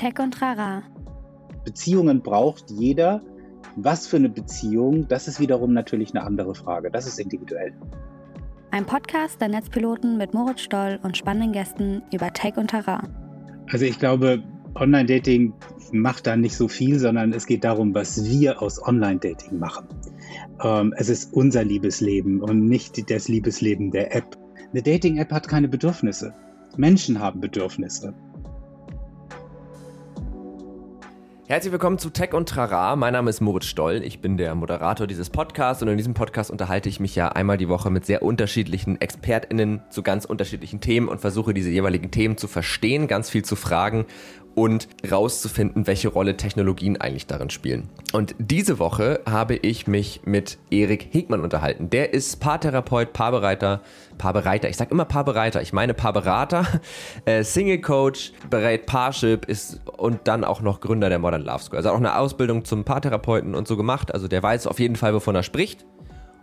Tech und Trara. Beziehungen braucht jeder. Was für eine Beziehung, das ist wiederum natürlich eine andere Frage. Das ist individuell. Ein Podcast der Netzpiloten mit Moritz Stoll und spannenden Gästen über Tech und Terrain. Also ich glaube, Online-Dating macht da nicht so viel, sondern es geht darum, was wir aus Online-Dating machen. Ähm, es ist unser Liebesleben und nicht das Liebesleben der App. Eine Dating-App hat keine Bedürfnisse. Menschen haben Bedürfnisse. Herzlich willkommen zu Tech und Trara. Mein Name ist Moritz Stoll. Ich bin der Moderator dieses Podcasts und in diesem Podcast unterhalte ich mich ja einmal die Woche mit sehr unterschiedlichen ExpertInnen zu ganz unterschiedlichen Themen und versuche diese jeweiligen Themen zu verstehen, ganz viel zu fragen und rauszufinden, welche Rolle Technologien eigentlich darin spielen. Und diese Woche habe ich mich mit Erik Hegmann unterhalten. Der ist Paartherapeut, Paarbereiter, Paarbereiter, ich sage immer Paarbereiter, ich meine Paarberater, äh, Single Coach, berät Paarship ist und dann auch noch Gründer der Modern Love School. Also auch eine Ausbildung zum Paartherapeuten und so gemacht. Also der weiß auf jeden Fall, wovon er spricht.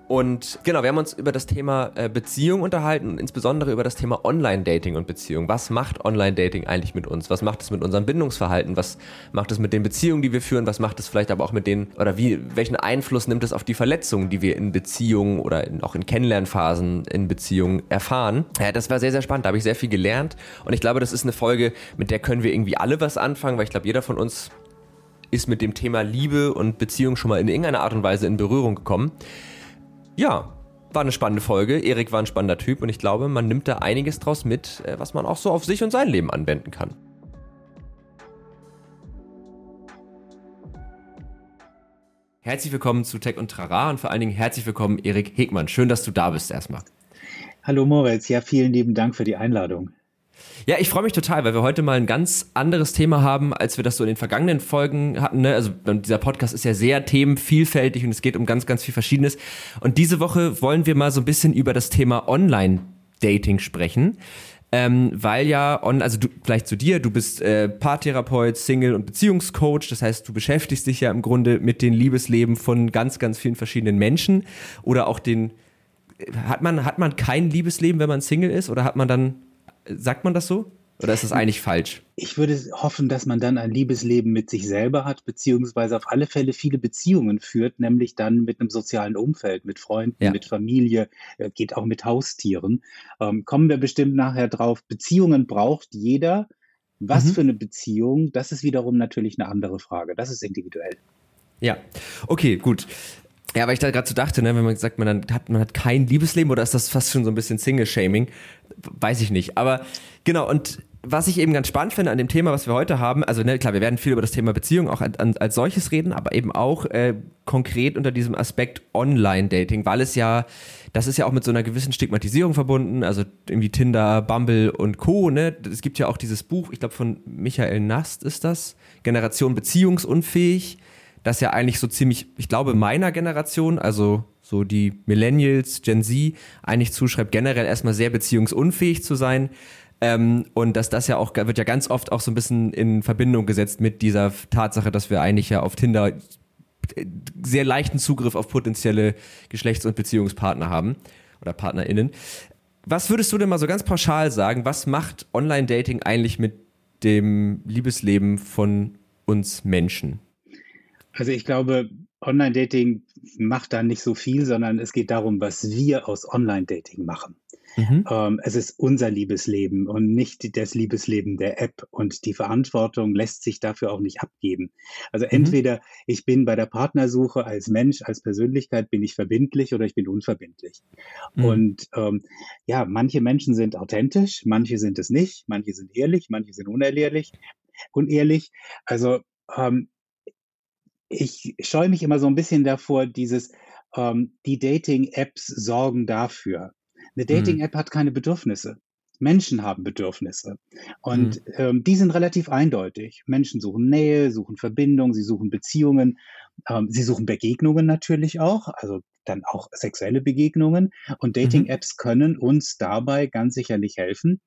Und genau, wir haben uns über das Thema äh, Beziehung unterhalten und insbesondere über das Thema Online-Dating und Beziehung. Was macht Online-Dating eigentlich mit uns? Was macht es mit unserem Bindungsverhalten? Was macht es mit den Beziehungen, die wir führen? Was macht es vielleicht aber auch mit den, oder wie, welchen Einfluss nimmt es auf die Verletzungen, die wir in Beziehungen oder in, auch in Kennenlernphasen in Beziehungen erfahren? Ja, das war sehr, sehr spannend. Da habe ich sehr viel gelernt. Und ich glaube, das ist eine Folge, mit der können wir irgendwie alle was anfangen, weil ich glaube, jeder von uns ist mit dem Thema Liebe und Beziehung schon mal in irgendeiner Art und Weise in Berührung gekommen. Ja, war eine spannende Folge. Erik war ein spannender Typ und ich glaube, man nimmt da einiges draus mit, äh, was man auch so auf sich und sein Leben anwenden kann. Herzlich willkommen zu Tech und Trara und vor allen Dingen herzlich willkommen, Erik Hegmann. Schön, dass du da bist erstmal. Hallo Moritz, ja, vielen lieben Dank für die Einladung. Ja, ich freue mich total, weil wir heute mal ein ganz anderes Thema haben, als wir das so in den vergangenen Folgen hatten. Ne? Also dieser Podcast ist ja sehr themenvielfältig und es geht um ganz, ganz viel Verschiedenes. Und diese Woche wollen wir mal so ein bisschen über das Thema Online-Dating sprechen. Ähm, weil ja, on, also du, vielleicht zu dir, du bist äh, Paartherapeut, Single- und Beziehungscoach, das heißt, du beschäftigst dich ja im Grunde mit den Liebesleben von ganz, ganz vielen verschiedenen Menschen oder auch den, hat man, hat man kein Liebesleben, wenn man Single ist oder hat man dann Sagt man das so? Oder ist das eigentlich falsch? Ich würde hoffen, dass man dann ein Liebesleben mit sich selber hat, beziehungsweise auf alle Fälle viele Beziehungen führt, nämlich dann mit einem sozialen Umfeld, mit Freunden, ja. mit Familie, äh, geht auch mit Haustieren. Ähm, kommen wir bestimmt nachher drauf. Beziehungen braucht jeder. Was mhm. für eine Beziehung, das ist wiederum natürlich eine andere Frage. Das ist individuell. Ja, okay, gut. Ja, weil ich da gerade so dachte, ne, wenn man sagt, man hat, man hat kein Liebesleben oder ist das fast schon so ein bisschen Single-Shaming? Weiß ich nicht. Aber genau, und was ich eben ganz spannend finde an dem Thema, was wir heute haben, also ne, klar, wir werden viel über das Thema Beziehung auch an, an, als solches reden, aber eben auch äh, konkret unter diesem Aspekt Online-Dating, weil es ja, das ist ja auch mit so einer gewissen Stigmatisierung verbunden, also irgendwie Tinder, Bumble und Co. Ne? Es gibt ja auch dieses Buch, ich glaube von Michael Nast ist das, Generation beziehungsunfähig das ja eigentlich so ziemlich, ich glaube, meiner Generation, also so die Millennials, Gen Z, eigentlich zuschreibt, generell erstmal sehr beziehungsunfähig zu sein. Ähm, und dass das ja auch, wird ja ganz oft auch so ein bisschen in Verbindung gesetzt mit dieser Tatsache, dass wir eigentlich ja auf Tinder sehr leichten Zugriff auf potenzielle Geschlechts- und Beziehungspartner haben oder PartnerInnen. Was würdest du denn mal so ganz pauschal sagen? Was macht Online-Dating eigentlich mit dem Liebesleben von uns Menschen? Also ich glaube, Online-Dating macht da nicht so viel, sondern es geht darum, was wir aus Online-Dating machen. Mhm. Ähm, es ist unser Liebesleben und nicht das Liebesleben der App und die Verantwortung lässt sich dafür auch nicht abgeben. Also mhm. entweder ich bin bei der Partnersuche als Mensch, als Persönlichkeit, bin ich verbindlich oder ich bin unverbindlich. Mhm. Und ähm, ja, manche Menschen sind authentisch, manche sind es nicht, manche sind ehrlich, manche sind unehrlich, unehrlich. Also ähm, ich scheue mich immer so ein bisschen davor, dieses, ähm, die Dating-Apps sorgen dafür. Eine mhm. Dating-App hat keine Bedürfnisse. Menschen haben Bedürfnisse. Und mhm. ähm, die sind relativ eindeutig. Menschen suchen Nähe, suchen Verbindung, sie suchen Beziehungen, ähm, sie suchen Begegnungen natürlich auch, also dann auch sexuelle Begegnungen. Und mhm. Dating-Apps können uns dabei ganz sicherlich helfen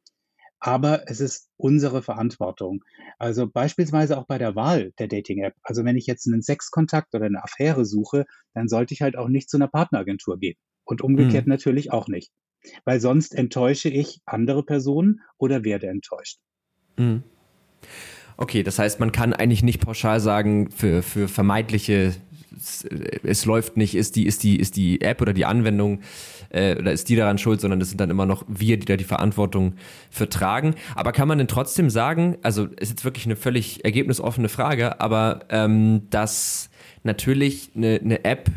aber es ist unsere Verantwortung. Also beispielsweise auch bei der Wahl der Dating-App. Also wenn ich jetzt einen Sexkontakt oder eine Affäre suche, dann sollte ich halt auch nicht zu einer Partneragentur gehen. Und umgekehrt mhm. natürlich auch nicht. Weil sonst enttäusche ich andere Personen oder werde enttäuscht. Mhm. Okay, das heißt, man kann eigentlich nicht pauschal sagen, für, für vermeintliche, es, es läuft nicht, ist die, ist die, ist die App oder die Anwendung äh, oder ist die daran schuld, sondern das sind dann immer noch wir, die da die Verantwortung vertragen. Aber kann man denn trotzdem sagen, also ist jetzt wirklich eine völlig ergebnisoffene Frage, aber ähm, dass natürlich eine, eine App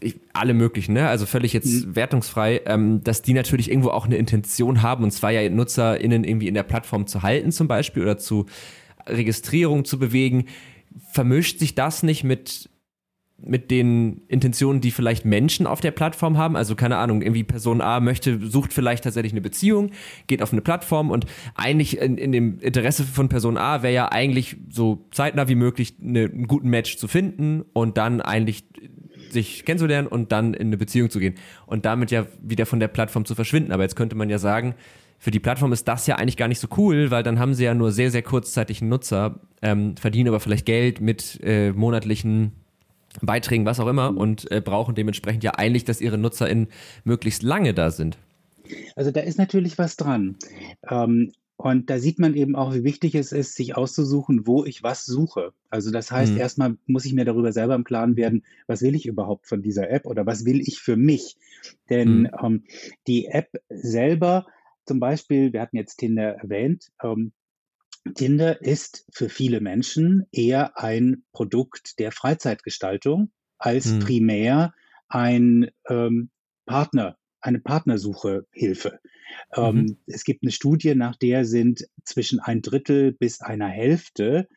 ich, alle möglichen, ne? also völlig jetzt mhm. wertungsfrei, ähm, dass die natürlich irgendwo auch eine Intention haben, und zwar ja NutzerInnen irgendwie in der Plattform zu halten zum Beispiel oder zu Registrierung zu bewegen. Vermischt sich das nicht mit mit den Intentionen, die vielleicht Menschen auf der Plattform haben. Also keine Ahnung, irgendwie Person A möchte, sucht vielleicht tatsächlich eine Beziehung, geht auf eine Plattform und eigentlich in, in dem Interesse von Person A wäre ja eigentlich so zeitnah wie möglich eine, einen guten Match zu finden und dann eigentlich sich kennenzulernen und dann in eine Beziehung zu gehen und damit ja wieder von der Plattform zu verschwinden. Aber jetzt könnte man ja sagen, für die Plattform ist das ja eigentlich gar nicht so cool, weil dann haben sie ja nur sehr, sehr kurzzeitig einen Nutzer, ähm, verdienen aber vielleicht Geld mit äh, monatlichen Beiträgen, was auch immer, und äh, brauchen dementsprechend ja eigentlich, dass ihre NutzerInnen möglichst lange da sind. Also da ist natürlich was dran. Ähm, und da sieht man eben auch, wie wichtig es ist, sich auszusuchen, wo ich was suche. Also das heißt, mhm. erstmal muss ich mir darüber selber im Klaren werden, was will ich überhaupt von dieser App oder was will ich für mich? Denn mhm. ähm, die App selber, zum Beispiel, wir hatten jetzt Tinder erwähnt, ähm, Tinder ist für viele Menschen eher ein Produkt der Freizeitgestaltung als mhm. primär ein ähm, Partner, eine Partnersuchehilfe. Ähm, mhm. es gibt eine Studie, nach der sind zwischen ein Drittel bis einer Hälfte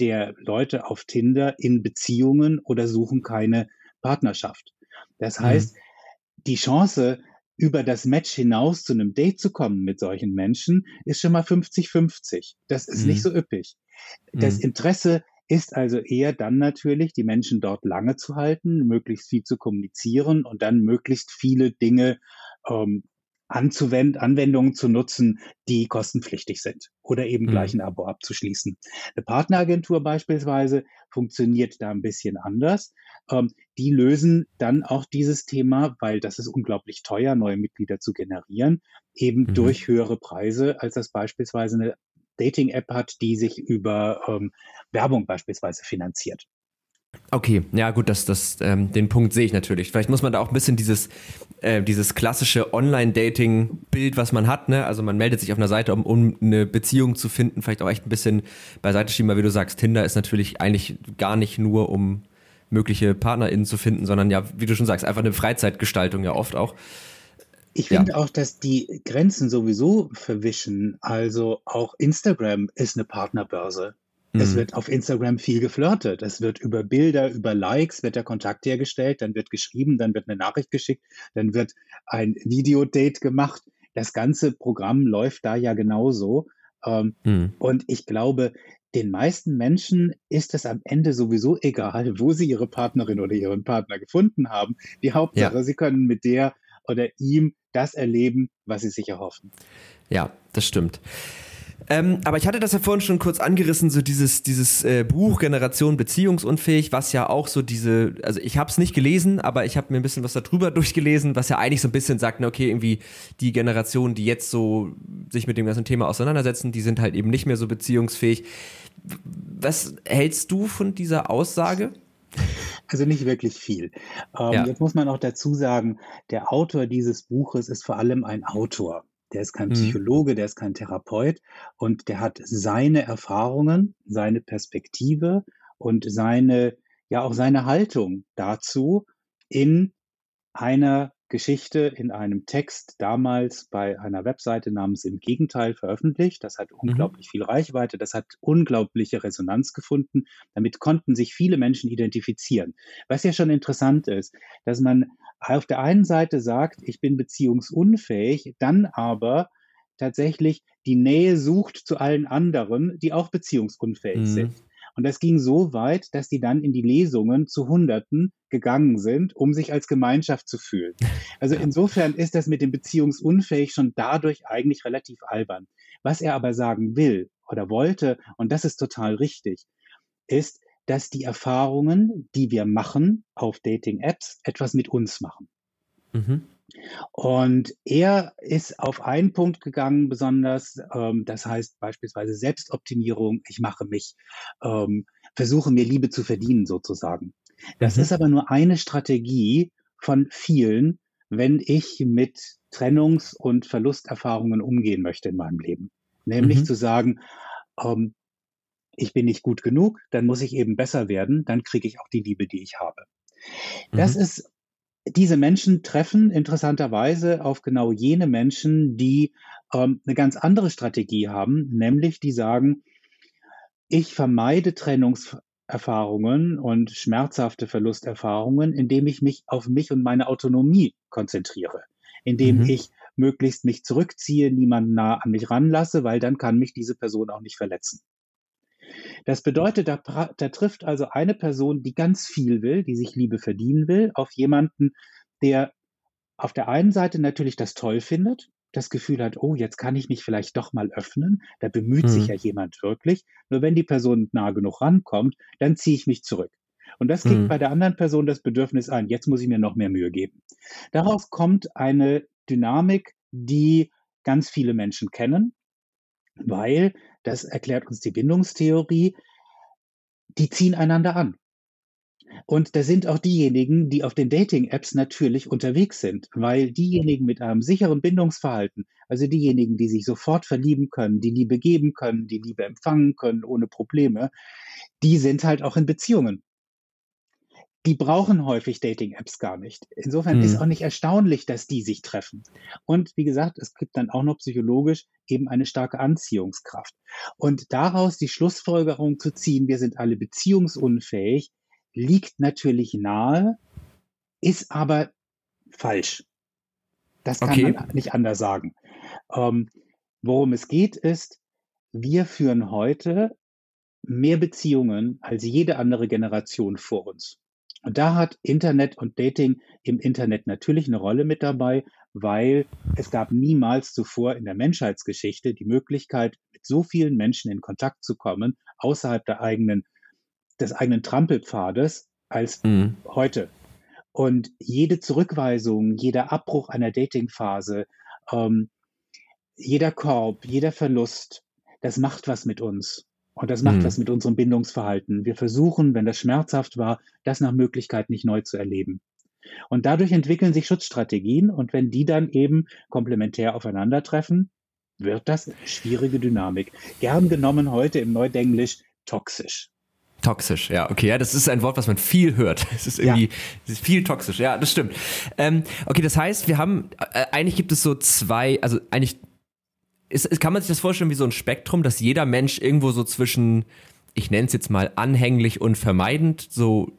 der Leute auf Tinder in Beziehungen oder suchen keine Partnerschaft. Das mhm. heißt, mhm. die Chance, über das Match hinaus zu einem Date zu kommen mit solchen Menschen, ist schon mal 50-50. Das ist mhm. nicht so üppig. Das mhm. Interesse ist also eher dann natürlich, die Menschen dort lange zu halten, möglichst viel zu kommunizieren und dann möglichst viele Dinge ähm, anzuwenden, Anwendungen zu nutzen, die kostenpflichtig sind oder eben mhm. gleich ein Abo abzuschließen. Eine Partneragentur beispielsweise funktioniert da ein bisschen anders. Ähm, die lösen dann auch dieses Thema, weil das ist unglaublich teuer, neue Mitglieder zu generieren, eben mhm. durch höhere Preise, als das beispielsweise eine Dating-App hat, die sich über ähm, Werbung beispielsweise finanziert. Okay, ja gut, das, das, ähm, den Punkt sehe ich natürlich. Vielleicht muss man da auch ein bisschen dieses, äh, dieses klassische Online-Dating-Bild, was man hat, ne? Also man meldet sich auf einer Seite, um, um eine Beziehung zu finden, vielleicht auch echt ein bisschen beiseite schieben, weil wie du sagst, Tinder ist natürlich eigentlich gar nicht nur, um mögliche PartnerInnen zu finden, sondern ja, wie du schon sagst, einfach eine Freizeitgestaltung ja oft auch. Ich finde ja. auch, dass die Grenzen sowieso verwischen. Also auch Instagram ist eine Partnerbörse. Es mhm. wird auf Instagram viel geflirtet. Es wird über Bilder, über Likes wird der Kontakt hergestellt, dann wird geschrieben, dann wird eine Nachricht geschickt, dann wird ein Videodate gemacht. Das ganze Programm läuft da ja genauso. Ähm, mhm. Und ich glaube, den meisten Menschen ist es am Ende sowieso egal, wo sie ihre Partnerin oder ihren Partner gefunden haben. Die Hauptsache, ja. sie können mit der oder ihm das erleben, was sie sich erhoffen. Ja, das stimmt. Ähm, aber ich hatte das ja vorhin schon kurz angerissen, so dieses, dieses äh, Buch Generation Beziehungsunfähig, was ja auch so diese, also ich habe es nicht gelesen, aber ich habe mir ein bisschen was darüber durchgelesen, was ja eigentlich so ein bisschen sagt, okay, irgendwie die Generation, die jetzt so sich mit dem ganzen Thema auseinandersetzen, die sind halt eben nicht mehr so beziehungsfähig. Was hältst du von dieser Aussage? Also nicht wirklich viel. Ähm, ja. Jetzt muss man auch dazu sagen, der Autor dieses Buches ist vor allem ein Autor. Der ist kein mhm. Psychologe, der ist kein Therapeut und der hat seine Erfahrungen, seine Perspektive und seine, ja auch seine Haltung dazu in einer Geschichte in einem Text damals bei einer Webseite namens Im Gegenteil veröffentlicht. Das hat mhm. unglaublich mhm. viel Reichweite, das hat unglaubliche Resonanz gefunden. Damit konnten sich viele Menschen identifizieren. Was ja schon interessant ist, dass man auf der einen Seite sagt, ich bin beziehungsunfähig, dann aber tatsächlich die Nähe sucht zu allen anderen, die auch beziehungsunfähig mhm. sind. Und das ging so weit, dass die dann in die Lesungen zu Hunderten gegangen sind, um sich als Gemeinschaft zu fühlen. Also insofern ist das mit dem Beziehungsunfähig schon dadurch eigentlich relativ albern. Was er aber sagen will oder wollte, und das ist total richtig, ist, dass die Erfahrungen, die wir machen auf Dating-Apps, etwas mit uns machen. Mhm. Und er ist auf einen Punkt gegangen, besonders, ähm, das heißt beispielsweise Selbstoptimierung. Ich mache mich, ähm, versuche mir Liebe zu verdienen sozusagen. Das mhm. ist aber nur eine Strategie von vielen, wenn ich mit Trennungs- und Verlusterfahrungen umgehen möchte in meinem Leben. Nämlich mhm. zu sagen, ähm, ich bin nicht gut genug, dann muss ich eben besser werden, dann kriege ich auch die Liebe, die ich habe. Das mhm. ist diese Menschen treffen interessanterweise auf genau jene Menschen, die ähm, eine ganz andere Strategie haben, nämlich die sagen, ich vermeide Trennungserfahrungen und schmerzhafte Verlusterfahrungen, indem ich mich auf mich und meine Autonomie konzentriere, indem mhm. ich möglichst mich zurückziehe, niemanden nah an mich ranlasse, weil dann kann mich diese Person auch nicht verletzen. Das bedeutet, da, da trifft also eine Person, die ganz viel will, die sich Liebe verdienen will, auf jemanden, der auf der einen Seite natürlich das toll findet, das Gefühl hat, oh, jetzt kann ich mich vielleicht doch mal öffnen, da bemüht mhm. sich ja jemand wirklich. Nur wenn die Person nah genug rankommt, dann ziehe ich mich zurück. Und das kriegt mhm. bei der anderen Person das Bedürfnis ein, jetzt muss ich mir noch mehr Mühe geben. Daraus kommt eine Dynamik, die ganz viele Menschen kennen, weil das erklärt uns die Bindungstheorie, die ziehen einander an. Und da sind auch diejenigen, die auf den Dating-Apps natürlich unterwegs sind, weil diejenigen mit einem sicheren Bindungsverhalten, also diejenigen, die sich sofort verlieben können, die Liebe geben können, die Liebe empfangen können ohne Probleme, die sind halt auch in Beziehungen die brauchen häufig Dating-Apps gar nicht. Insofern mhm. ist auch nicht erstaunlich, dass die sich treffen. Und wie gesagt, es gibt dann auch noch psychologisch eben eine starke Anziehungskraft. Und daraus die Schlussfolgerung zu ziehen, wir sind alle beziehungsunfähig, liegt natürlich nahe, ist aber falsch. Das kann okay. man nicht anders sagen. Ähm, worum es geht, ist, wir führen heute mehr Beziehungen als jede andere Generation vor uns. Und da hat Internet und Dating im Internet natürlich eine Rolle mit dabei, weil es gab niemals zuvor in der Menschheitsgeschichte die Möglichkeit, mit so vielen Menschen in Kontakt zu kommen, außerhalb der eigenen, des eigenen Trampelpfades, als mhm. heute. Und jede Zurückweisung, jeder Abbruch einer Datingphase, ähm, jeder Korb, jeder Verlust, das macht was mit uns. Und das macht mhm. was mit unserem Bindungsverhalten. Wir versuchen, wenn das schmerzhaft war, das nach Möglichkeit nicht neu zu erleben. Und dadurch entwickeln sich Schutzstrategien. Und wenn die dann eben komplementär aufeinandertreffen, wird das schwierige Dynamik. Gern genommen heute im Neudenglisch toxisch. Toxisch, ja, okay, ja, das ist ein Wort, was man viel hört. Es ist irgendwie, ja. ist viel toxisch, ja, das stimmt. Ähm, okay, das heißt, wir haben, äh, eigentlich gibt es so zwei, also eigentlich ist, kann man sich das vorstellen wie so ein Spektrum, dass jeder Mensch irgendwo so zwischen, ich nenne es jetzt mal anhänglich und vermeidend so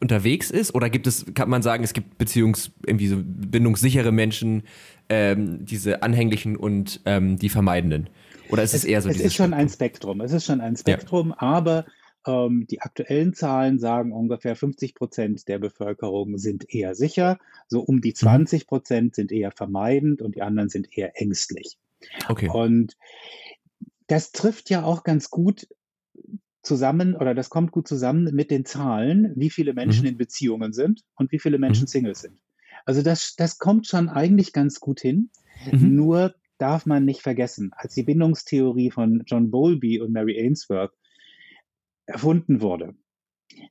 unterwegs ist? Oder gibt es, kann man sagen, es gibt Beziehungs-, irgendwie so bindungssichere Menschen, ähm, diese anhänglichen und ähm, die vermeidenden? Oder ist es, es eher so Es ist schon Spektrum? ein Spektrum. Es ist schon ein Spektrum, ja. aber ähm, die aktuellen Zahlen sagen, ungefähr 50 Prozent der Bevölkerung sind eher sicher, so um die 20 mhm. Prozent sind eher vermeidend und die anderen sind eher ängstlich. Okay. Und das trifft ja auch ganz gut zusammen oder das kommt gut zusammen mit den Zahlen, wie viele Menschen mhm. in Beziehungen sind und wie viele Menschen mhm. Single sind. Also das, das kommt schon eigentlich ganz gut hin. Mhm. Nur darf man nicht vergessen, als die Bindungstheorie von John Bowlby und Mary Ainsworth erfunden wurde,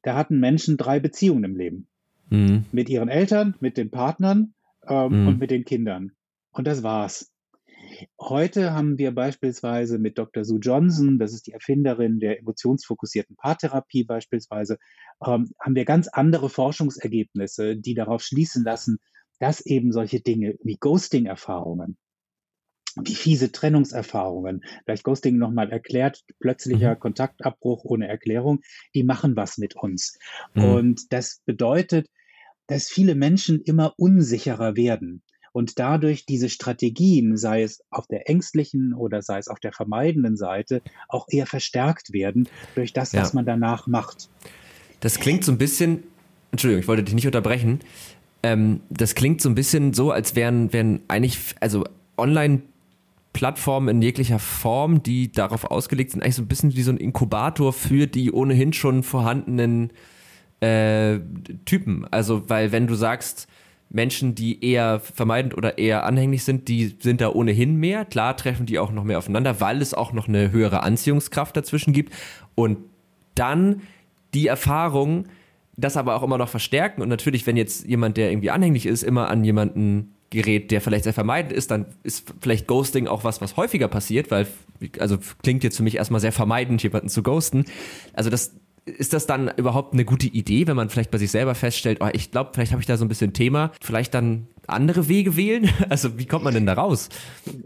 da hatten Menschen drei Beziehungen im Leben. Mhm. Mit ihren Eltern, mit den Partnern ähm, mhm. und mit den Kindern. Und das war's. Heute haben wir beispielsweise mit Dr. Sue Johnson, das ist die Erfinderin der emotionsfokussierten Paartherapie beispielsweise, ähm, haben wir ganz andere Forschungsergebnisse, die darauf schließen lassen, dass eben solche Dinge wie Ghosting-Erfahrungen, wie fiese Trennungserfahrungen, vielleicht Ghosting nochmal erklärt, plötzlicher mhm. Kontaktabbruch ohne Erklärung, die machen was mit uns. Mhm. Und das bedeutet, dass viele Menschen immer unsicherer werden und dadurch diese Strategien, sei es auf der ängstlichen oder sei es auf der vermeidenden Seite, auch eher verstärkt werden durch das, was man danach macht. Das klingt so ein bisschen, Entschuldigung, ich wollte dich nicht unterbrechen. Ähm, das klingt so ein bisschen so, als wären, wären eigentlich, also online Plattformen in jeglicher Form, die darauf ausgelegt sind, eigentlich so ein bisschen wie so ein Inkubator für die ohnehin schon vorhandenen äh, Typen. Also, weil wenn du sagst, Menschen, die eher vermeidend oder eher anhänglich sind, die sind da ohnehin mehr. Klar treffen die auch noch mehr aufeinander, weil es auch noch eine höhere Anziehungskraft dazwischen gibt. Und dann die Erfahrung, das aber auch immer noch verstärken. Und natürlich, wenn jetzt jemand, der irgendwie anhänglich ist, immer an jemanden gerät, der vielleicht sehr vermeidend ist, dann ist vielleicht Ghosting auch was, was häufiger passiert, weil, also klingt jetzt für mich erstmal sehr vermeidend, jemanden zu ghosten. Also das, ist das dann überhaupt eine gute Idee, wenn man vielleicht bei sich selber feststellt, oh, ich glaube, vielleicht habe ich da so ein bisschen Thema, vielleicht dann andere Wege wählen? Also wie kommt man denn da raus?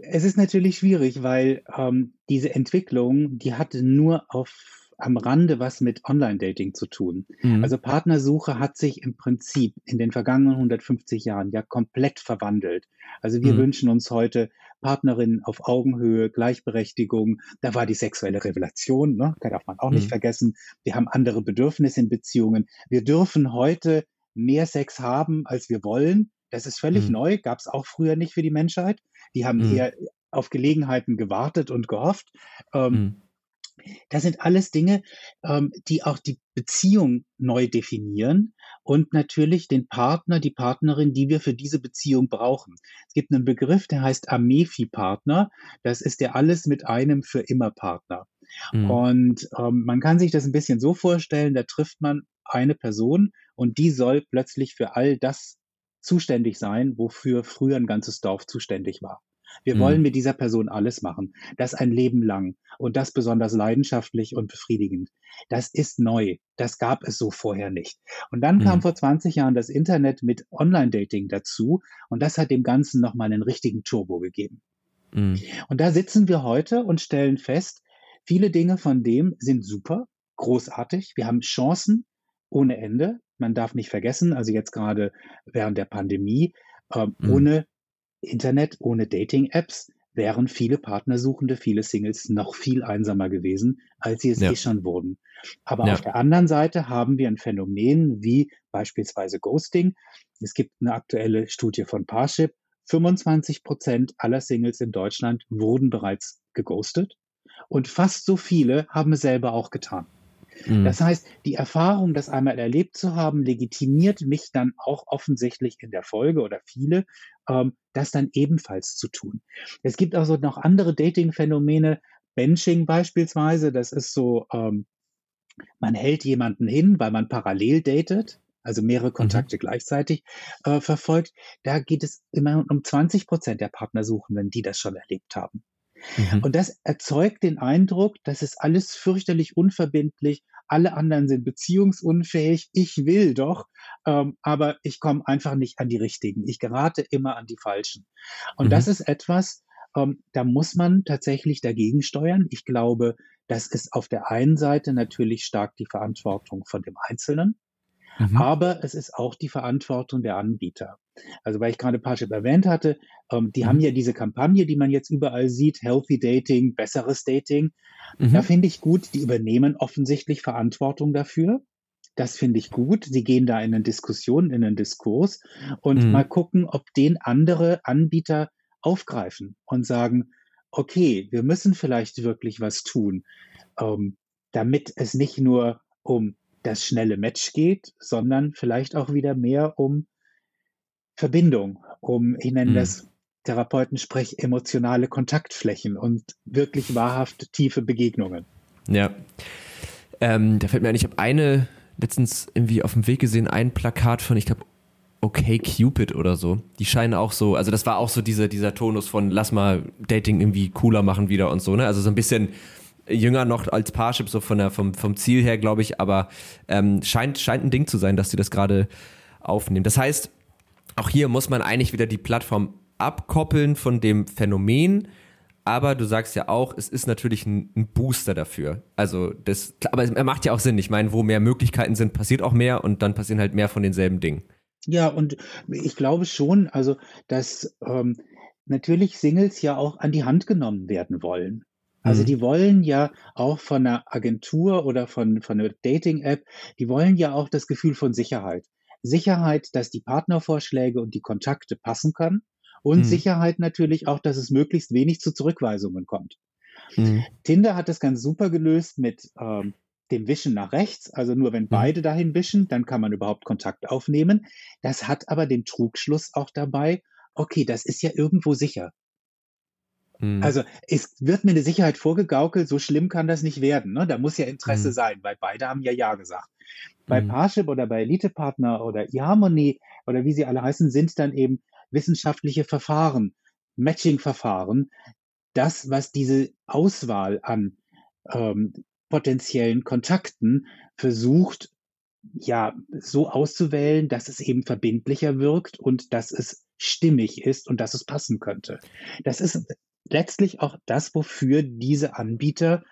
Es ist natürlich schwierig, weil ähm, diese Entwicklung, die hat nur auf am Rande was mit Online-Dating zu tun. Mhm. Also Partnersuche hat sich im Prinzip in den vergangenen 150 Jahren ja komplett verwandelt. Also wir mhm. wünschen uns heute Partnerinnen auf Augenhöhe, Gleichberechtigung. Da war die sexuelle Revelation, ne? da darf man auch mhm. nicht vergessen. Wir haben andere Bedürfnisse in Beziehungen. Wir dürfen heute mehr Sex haben, als wir wollen. Das ist völlig mhm. neu, gab es auch früher nicht für die Menschheit. Die haben mhm. eher auf Gelegenheiten gewartet und gehofft. Ähm, mhm. Das sind alles Dinge, ähm, die auch die Beziehung neu definieren und natürlich den Partner, die Partnerin, die wir für diese Beziehung brauchen. Es gibt einen Begriff, der heißt Amefi-Partner. Das ist der alles mit einem für immer Partner. Mhm. Und ähm, man kann sich das ein bisschen so vorstellen, da trifft man eine Person und die soll plötzlich für all das zuständig sein, wofür früher ein ganzes Dorf zuständig war. Wir mhm. wollen mit dieser Person alles machen. Das ein Leben lang und das besonders leidenschaftlich und befriedigend. Das ist neu. Das gab es so vorher nicht. Und dann mhm. kam vor 20 Jahren das Internet mit Online-Dating dazu und das hat dem Ganzen nochmal einen richtigen Turbo gegeben. Mhm. Und da sitzen wir heute und stellen fest, viele Dinge von dem sind super, großartig. Wir haben Chancen ohne Ende. Man darf nicht vergessen, also jetzt gerade während der Pandemie, äh, ohne Internet ohne Dating-Apps wären viele Partnersuchende, viele Singles noch viel einsamer gewesen, als sie es ja. eh schon wurden. Aber ja. auf der anderen Seite haben wir ein Phänomen wie beispielsweise Ghosting. Es gibt eine aktuelle Studie von Parship. 25 Prozent aller Singles in Deutschland wurden bereits geghostet und fast so viele haben es selber auch getan. Mhm. Das heißt, die Erfahrung, das einmal erlebt zu haben, legitimiert mich dann auch offensichtlich in der Folge oder viele, ähm, das dann ebenfalls zu tun. Es gibt also noch andere Dating-Phänomene, Benching beispielsweise, das ist so, ähm, man hält jemanden hin, weil man parallel datet, also mehrere Kontakte mhm. gleichzeitig äh, verfolgt. Da geht es immer um 20 Prozent der Partnersuchenden, die das schon erlebt haben. Mhm. Und das erzeugt den Eindruck, das ist alles fürchterlich unverbindlich, alle anderen sind beziehungsunfähig, ich will doch, ähm, aber ich komme einfach nicht an die richtigen. Ich gerate immer an die falschen. Und mhm. das ist etwas, ähm, da muss man tatsächlich dagegen steuern. Ich glaube, das ist auf der einen Seite natürlich stark die Verantwortung von dem Einzelnen. Mhm. Aber es ist auch die Verantwortung der Anbieter. Also weil ich gerade Parship erwähnt hatte, ähm, die mhm. haben ja diese Kampagne, die man jetzt überall sieht, Healthy Dating, besseres Dating. Mhm. Da finde ich gut, die übernehmen offensichtlich Verantwortung dafür. Das finde ich gut. Sie gehen da in eine Diskussion, in einen Diskurs und mhm. mal gucken, ob den andere Anbieter aufgreifen und sagen, okay, wir müssen vielleicht wirklich was tun, ähm, damit es nicht nur um das schnelle Match geht, sondern vielleicht auch wieder mehr um Verbindung, um, ich nenne mhm. das Therapeutensprech, emotionale Kontaktflächen und wirklich wahrhaft tiefe Begegnungen. Ja. Ähm, da fällt mir ein, ich habe eine letztens irgendwie auf dem Weg gesehen, ein Plakat von, ich glaube, Okay Cupid oder so. Die scheinen auch so, also das war auch so diese, dieser Tonus von lass mal Dating irgendwie cooler machen wieder und so, ne? Also so ein bisschen jünger noch als Parship, so von der, vom, vom Ziel her, glaube ich, aber ähm, scheint, scheint ein Ding zu sein, dass sie das gerade aufnehmen. Das heißt, auch hier muss man eigentlich wieder die Plattform abkoppeln von dem Phänomen, aber du sagst ja auch, es ist natürlich ein, ein, Booster dafür. Also das, aber es macht ja auch Sinn. Ich meine, wo mehr Möglichkeiten sind, passiert auch mehr und dann passieren halt mehr von denselben Dingen. Ja, und ich glaube schon, also dass ähm, natürlich Singles ja auch an die Hand genommen werden wollen. Also mhm. die wollen ja auch von einer Agentur oder von, von einer Dating-App, die wollen ja auch das Gefühl von Sicherheit. Sicherheit, dass die Partnervorschläge und die Kontakte passen können und mhm. Sicherheit natürlich auch, dass es möglichst wenig zu Zurückweisungen kommt. Mhm. Tinder hat das ganz super gelöst mit ähm, dem Wischen nach rechts, also nur wenn mhm. beide dahin wischen, dann kann man überhaupt Kontakt aufnehmen. Das hat aber den Trugschluss auch dabei, okay, das ist ja irgendwo sicher. Mhm. Also es wird mir eine Sicherheit vorgegaukelt, so schlimm kann das nicht werden. Ne? Da muss ja Interesse mhm. sein, weil beide haben ja Ja gesagt. Bei mhm. Parship oder bei Elite-Partner oder eHarmony oder wie sie alle heißen, sind dann eben wissenschaftliche Verfahren, Matching-Verfahren, das, was diese Auswahl an ähm, potenziellen Kontakten versucht, ja, so auszuwählen, dass es eben verbindlicher wirkt und dass es stimmig ist und dass es passen könnte. Das ist letztlich auch das, wofür diese Anbieter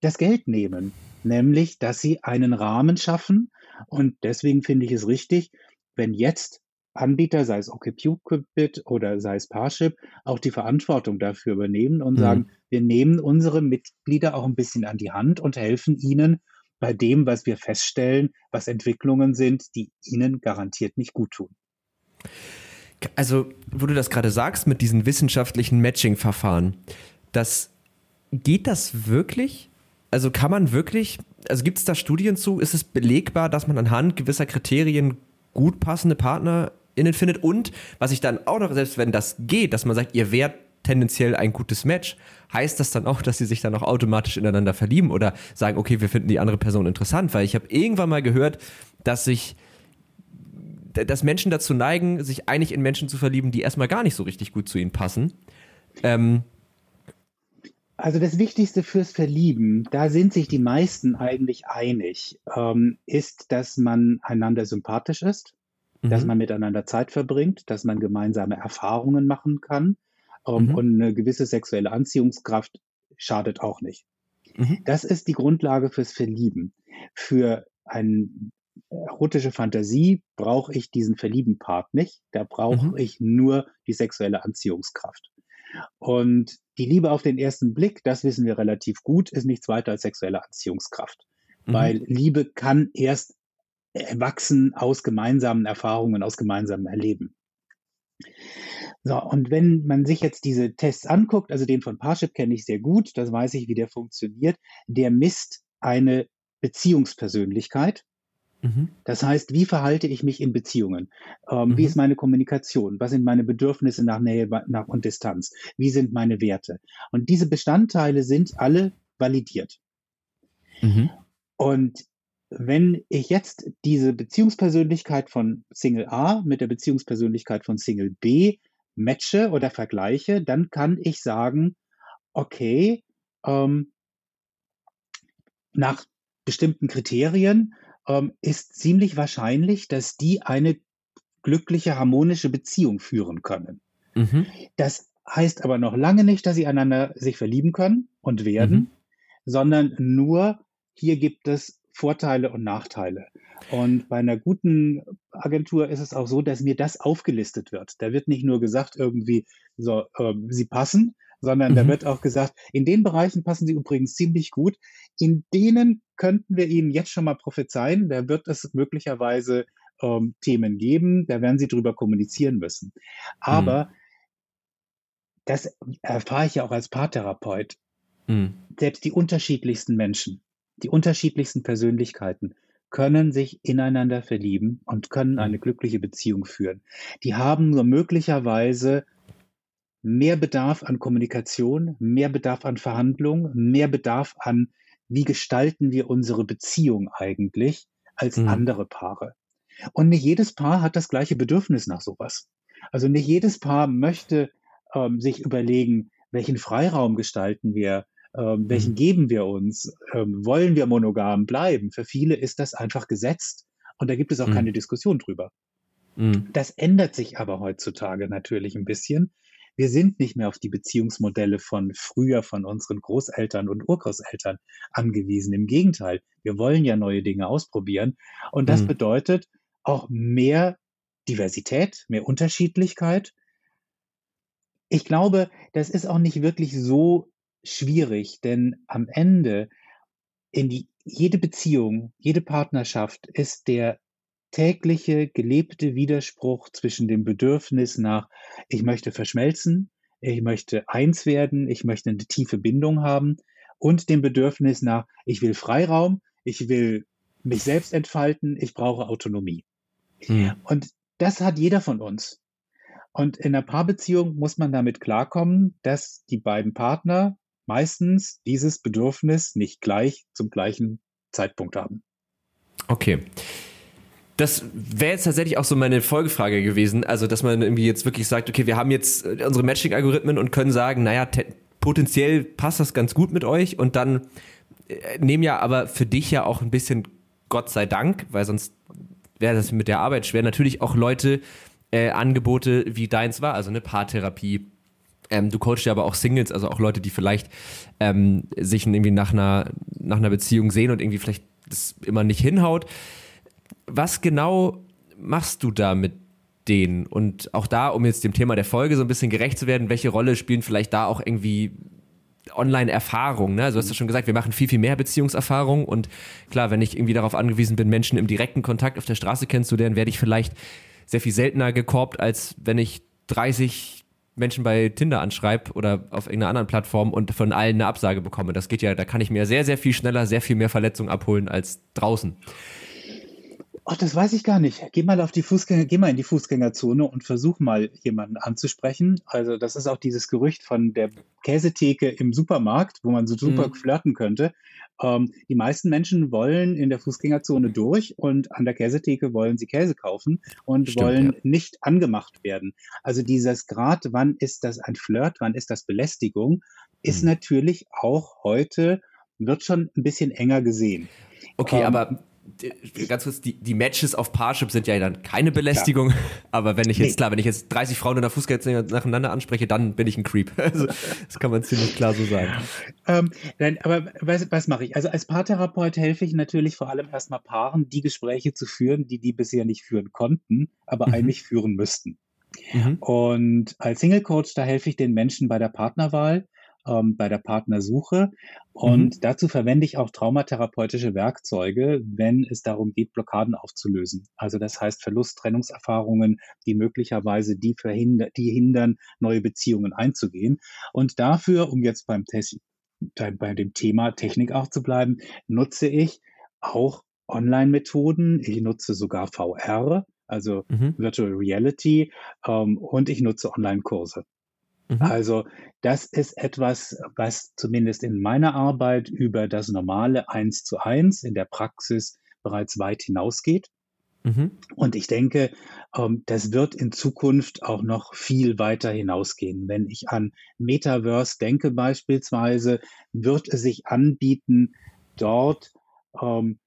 das Geld nehmen, nämlich, dass sie einen Rahmen schaffen. Und deswegen finde ich es richtig, wenn jetzt Anbieter, sei es OkCupid oder sei es Parship, auch die Verantwortung dafür übernehmen und mhm. sagen, wir nehmen unsere Mitglieder auch ein bisschen an die Hand und helfen ihnen bei dem, was wir feststellen, was Entwicklungen sind, die ihnen garantiert nicht gut tun. Also, wo du das gerade sagst mit diesen wissenschaftlichen Matching-Verfahren, das geht das wirklich? Also kann man wirklich, also gibt es da Studien zu? Ist es belegbar, dass man anhand gewisser Kriterien gut passende PartnerInnen findet? Und was ich dann auch noch, selbst wenn das geht, dass man sagt, ihr wärt tendenziell ein gutes Match, heißt das dann auch, dass sie sich dann auch automatisch ineinander verlieben oder sagen, okay, wir finden die andere Person interessant? Weil ich habe irgendwann mal gehört, dass sich dass Menschen dazu neigen, sich eigentlich in Menschen zu verlieben, die erstmal gar nicht so richtig gut zu ihnen passen. Ähm, also das Wichtigste fürs Verlieben, da sind sich die meisten eigentlich einig, ähm, ist, dass man einander sympathisch ist, mhm. dass man miteinander Zeit verbringt, dass man gemeinsame Erfahrungen machen kann ähm, mhm. und eine gewisse sexuelle Anziehungskraft schadet auch nicht. Mhm. Das ist die Grundlage fürs Verlieben. Für eine erotische Fantasie brauche ich diesen Verlieben-Part nicht. Da brauche mhm. ich nur die sexuelle Anziehungskraft. Und die Liebe auf den ersten Blick, das wissen wir relativ gut, ist nichts weiter als sexuelle Anziehungskraft. Mhm. Weil Liebe kann erst erwachsen aus gemeinsamen Erfahrungen, aus gemeinsamem Erleben. So, und wenn man sich jetzt diese Tests anguckt, also den von Parship kenne ich sehr gut, das weiß ich, wie der funktioniert, der misst eine Beziehungspersönlichkeit. Mhm. Das heißt, wie verhalte ich mich in Beziehungen? Ähm, mhm. Wie ist meine Kommunikation? Was sind meine Bedürfnisse nach Nähe nach und Distanz? Wie sind meine Werte? Und diese Bestandteile sind alle validiert. Mhm. Und wenn ich jetzt diese Beziehungspersönlichkeit von Single A mit der Beziehungspersönlichkeit von Single B matche oder vergleiche, dann kann ich sagen, okay, ähm, nach bestimmten Kriterien ähm, ist ziemlich wahrscheinlich, dass die eine glückliche, harmonische Beziehung führen können. Mhm. Das heißt aber noch lange nicht, dass sie einander sich verlieben können und werden, mhm. sondern nur hier gibt es Vorteile und Nachteile. Und bei einer guten Agentur ist es auch so, dass mir das aufgelistet wird. Da wird nicht nur gesagt, irgendwie, so, äh, sie passen, sondern mhm. da wird auch gesagt, in den Bereichen passen sie übrigens ziemlich gut. In denen könnten wir Ihnen jetzt schon mal prophezeien, da wird es möglicherweise ähm, Themen geben, da werden Sie drüber kommunizieren müssen. Aber mhm. das erfahre ich ja auch als Paartherapeut. Mhm. Selbst die unterschiedlichsten Menschen die unterschiedlichsten Persönlichkeiten können sich ineinander verlieben und können mhm. eine glückliche Beziehung führen. Die haben nur möglicherweise mehr Bedarf an Kommunikation, mehr Bedarf an Verhandlung, mehr Bedarf an, wie gestalten wir unsere Beziehung eigentlich als mhm. andere Paare. Und nicht jedes Paar hat das gleiche Bedürfnis nach sowas. Also nicht jedes Paar möchte ähm, sich überlegen, welchen Freiraum gestalten wir, ähm, welchen mhm. geben wir uns? Ähm, wollen wir monogam bleiben? Für viele ist das einfach gesetzt und da gibt es auch mhm. keine Diskussion drüber. Mhm. Das ändert sich aber heutzutage natürlich ein bisschen. Wir sind nicht mehr auf die Beziehungsmodelle von früher, von unseren Großeltern und Urgroßeltern angewiesen. Im Gegenteil, wir wollen ja neue Dinge ausprobieren. Und das mhm. bedeutet auch mehr Diversität, mehr Unterschiedlichkeit. Ich glaube, das ist auch nicht wirklich so schwierig, denn am Ende in die, jede Beziehung, jede Partnerschaft ist der tägliche gelebte Widerspruch zwischen dem Bedürfnis nach, ich möchte verschmelzen, ich möchte eins werden, ich möchte eine tiefe Bindung haben und dem Bedürfnis nach, ich will Freiraum, ich will mich selbst entfalten, ich brauche Autonomie. Mhm. Und das hat jeder von uns. Und in einer Paarbeziehung muss man damit klarkommen, dass die beiden Partner meistens dieses Bedürfnis nicht gleich zum gleichen Zeitpunkt haben. Okay. Das wäre jetzt tatsächlich auch so meine Folgefrage gewesen. Also, dass man irgendwie jetzt wirklich sagt, okay, wir haben jetzt äh, unsere Matching-Algorithmen und können sagen, naja, potenziell passt das ganz gut mit euch und dann äh, nehmen ja aber für dich ja auch ein bisschen Gott sei Dank, weil sonst wäre das mit der Arbeit schwer, natürlich auch Leute äh, Angebote wie deins war, also eine Paartherapie. Ähm, du coachst ja aber auch Singles, also auch Leute, die vielleicht ähm, sich irgendwie nach einer, nach einer Beziehung sehen und irgendwie vielleicht das immer nicht hinhaut. Was genau machst du da mit denen? Und auch da, um jetzt dem Thema der Folge so ein bisschen gerecht zu werden, welche Rolle spielen vielleicht da auch irgendwie Online-Erfahrung. Ne? Also du hast ja schon gesagt, wir machen viel, viel mehr Beziehungserfahrung und klar, wenn ich irgendwie darauf angewiesen bin, Menschen im direkten Kontakt auf der Straße kennenzulernen, werde ich vielleicht sehr viel seltener gekorbt, als wenn ich 30 Menschen bei Tinder anschreibe oder auf irgendeiner anderen Plattform und von allen eine Absage bekomme. Das geht ja, da kann ich mir sehr, sehr viel schneller, sehr viel mehr Verletzungen abholen als draußen. Ach, das weiß ich gar nicht. Geh mal auf die Fußgänger, geh mal in die Fußgängerzone und versuch mal jemanden anzusprechen. Also das ist auch dieses Gerücht von der Käsetheke im Supermarkt, wo man so super mhm. flirten könnte. Ähm, die meisten Menschen wollen in der Fußgängerzone durch und an der Käsetheke wollen sie Käse kaufen und Stimmt, wollen ja. nicht angemacht werden. Also dieses Grad, wann ist das ein Flirt, wann ist das Belästigung, ist mhm. natürlich auch heute, wird schon ein bisschen enger gesehen. Okay, ähm, aber ganz kurz, die, die Matches auf Parship sind ja dann keine Belästigung, klar. aber wenn ich jetzt, nee. klar, wenn ich jetzt 30 Frauen in der Fußgänger nacheinander anspreche, dann bin ich ein Creep. Also, das kann man ziemlich klar so sagen. Ähm, nein, aber was, was mache ich? Also als Paartherapeut helfe ich natürlich vor allem erstmal Paaren, die Gespräche zu führen, die die bisher nicht führen konnten, aber mhm. eigentlich führen müssten. Mhm. Und als Single Coach, da helfe ich den Menschen bei der Partnerwahl, ähm, bei der Partnersuche. Und mhm. dazu verwende ich auch traumatherapeutische Werkzeuge, wenn es darum geht, Blockaden aufzulösen. Also das heißt Verlust, Trennungserfahrungen, die möglicherweise die verhindern, die hindern, neue Beziehungen einzugehen. Und dafür, um jetzt beim, Test, bei dem Thema Technik auch zu bleiben, nutze ich auch Online-Methoden. Ich nutze sogar VR, also mhm. Virtual Reality, ähm, und ich nutze Online-Kurse. Mhm. Also das ist etwas, was zumindest in meiner Arbeit über das normale Eins zu eins in der Praxis bereits weit hinausgeht. Mhm. Und ich denke, ähm, das wird in Zukunft auch noch viel weiter hinausgehen. Wenn ich an Metaverse denke beispielsweise, wird es sich anbieten, dort ähm,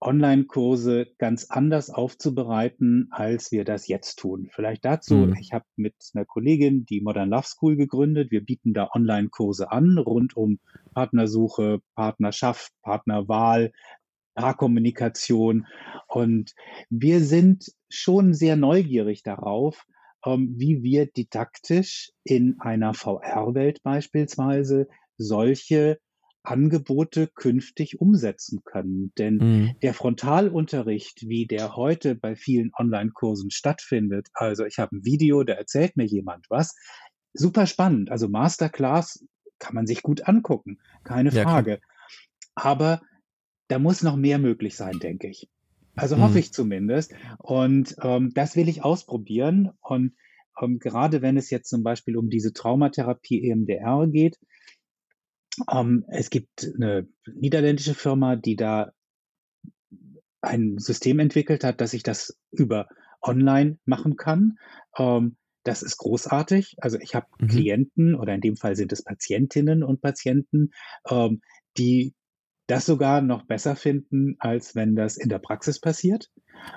Online-Kurse ganz anders aufzubereiten, als wir das jetzt tun. Vielleicht dazu, mhm. ich habe mit einer Kollegin die Modern Love School gegründet. Wir bieten da Online-Kurse an, rund um Partnersuche, Partnerschaft, Partnerwahl, Paarkommunikation. Und wir sind schon sehr neugierig darauf, ähm, wie wir didaktisch in einer VR-Welt beispielsweise solche Angebote künftig umsetzen können. Denn mhm. der Frontalunterricht, wie der heute bei vielen Online-Kursen stattfindet, also ich habe ein Video, da erzählt mir jemand was, super spannend. Also Masterclass kann man sich gut angucken, keine Frage. Ja, Aber da muss noch mehr möglich sein, denke ich. Also hoffe mhm. ich zumindest. Und ähm, das will ich ausprobieren. Und ähm, gerade wenn es jetzt zum Beispiel um diese Traumatherapie EMDR geht, ähm, es gibt eine niederländische Firma, die da ein System entwickelt hat, dass ich das über online machen kann. Ähm, das ist großartig. Also ich habe mhm. Klienten oder in dem Fall sind es Patientinnen und Patienten, ähm, die das sogar noch besser finden, als wenn das in der Praxis passiert.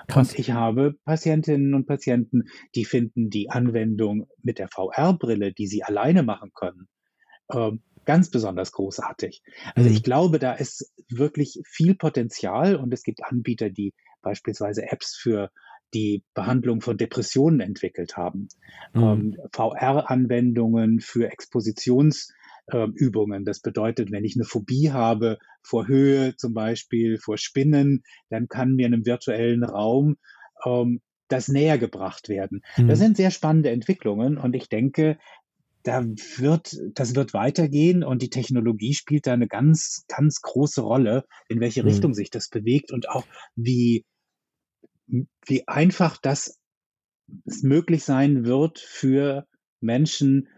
Krass. Und ich habe Patientinnen und Patienten, die finden die Anwendung mit der VR-Brille, die sie alleine machen können, ähm, ganz besonders großartig. Also mhm. ich glaube, da ist wirklich viel Potenzial und es gibt Anbieter, die beispielsweise Apps für die Behandlung von Depressionen entwickelt haben, mhm. ähm, VR-Anwendungen für Expositionsübungen. Ähm, das bedeutet, wenn ich eine Phobie habe vor Höhe zum Beispiel, vor Spinnen, dann kann mir in einem virtuellen Raum ähm, das näher gebracht werden. Mhm. Das sind sehr spannende Entwicklungen und ich denke, da wird, das wird weitergehen und die Technologie spielt da eine ganz, ganz große Rolle, in welche mhm. Richtung sich das bewegt und auch wie, wie einfach das möglich sein wird für Menschen,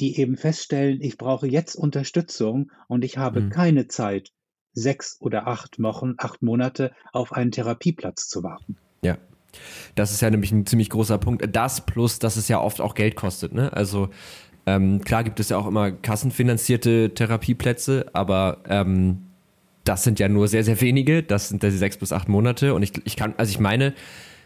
die eben feststellen, ich brauche jetzt Unterstützung und ich habe mhm. keine Zeit, sechs oder acht Wochen, acht Monate auf einen Therapieplatz zu warten. Ja. Das ist ja nämlich ein ziemlich großer Punkt. Das plus, dass es ja oft auch Geld kostet. Ne? Also ähm, klar gibt es ja auch immer kassenfinanzierte Therapieplätze, aber ähm, das sind ja nur sehr, sehr wenige. Das sind die sechs bis acht Monate. Und ich, ich kann, also ich meine,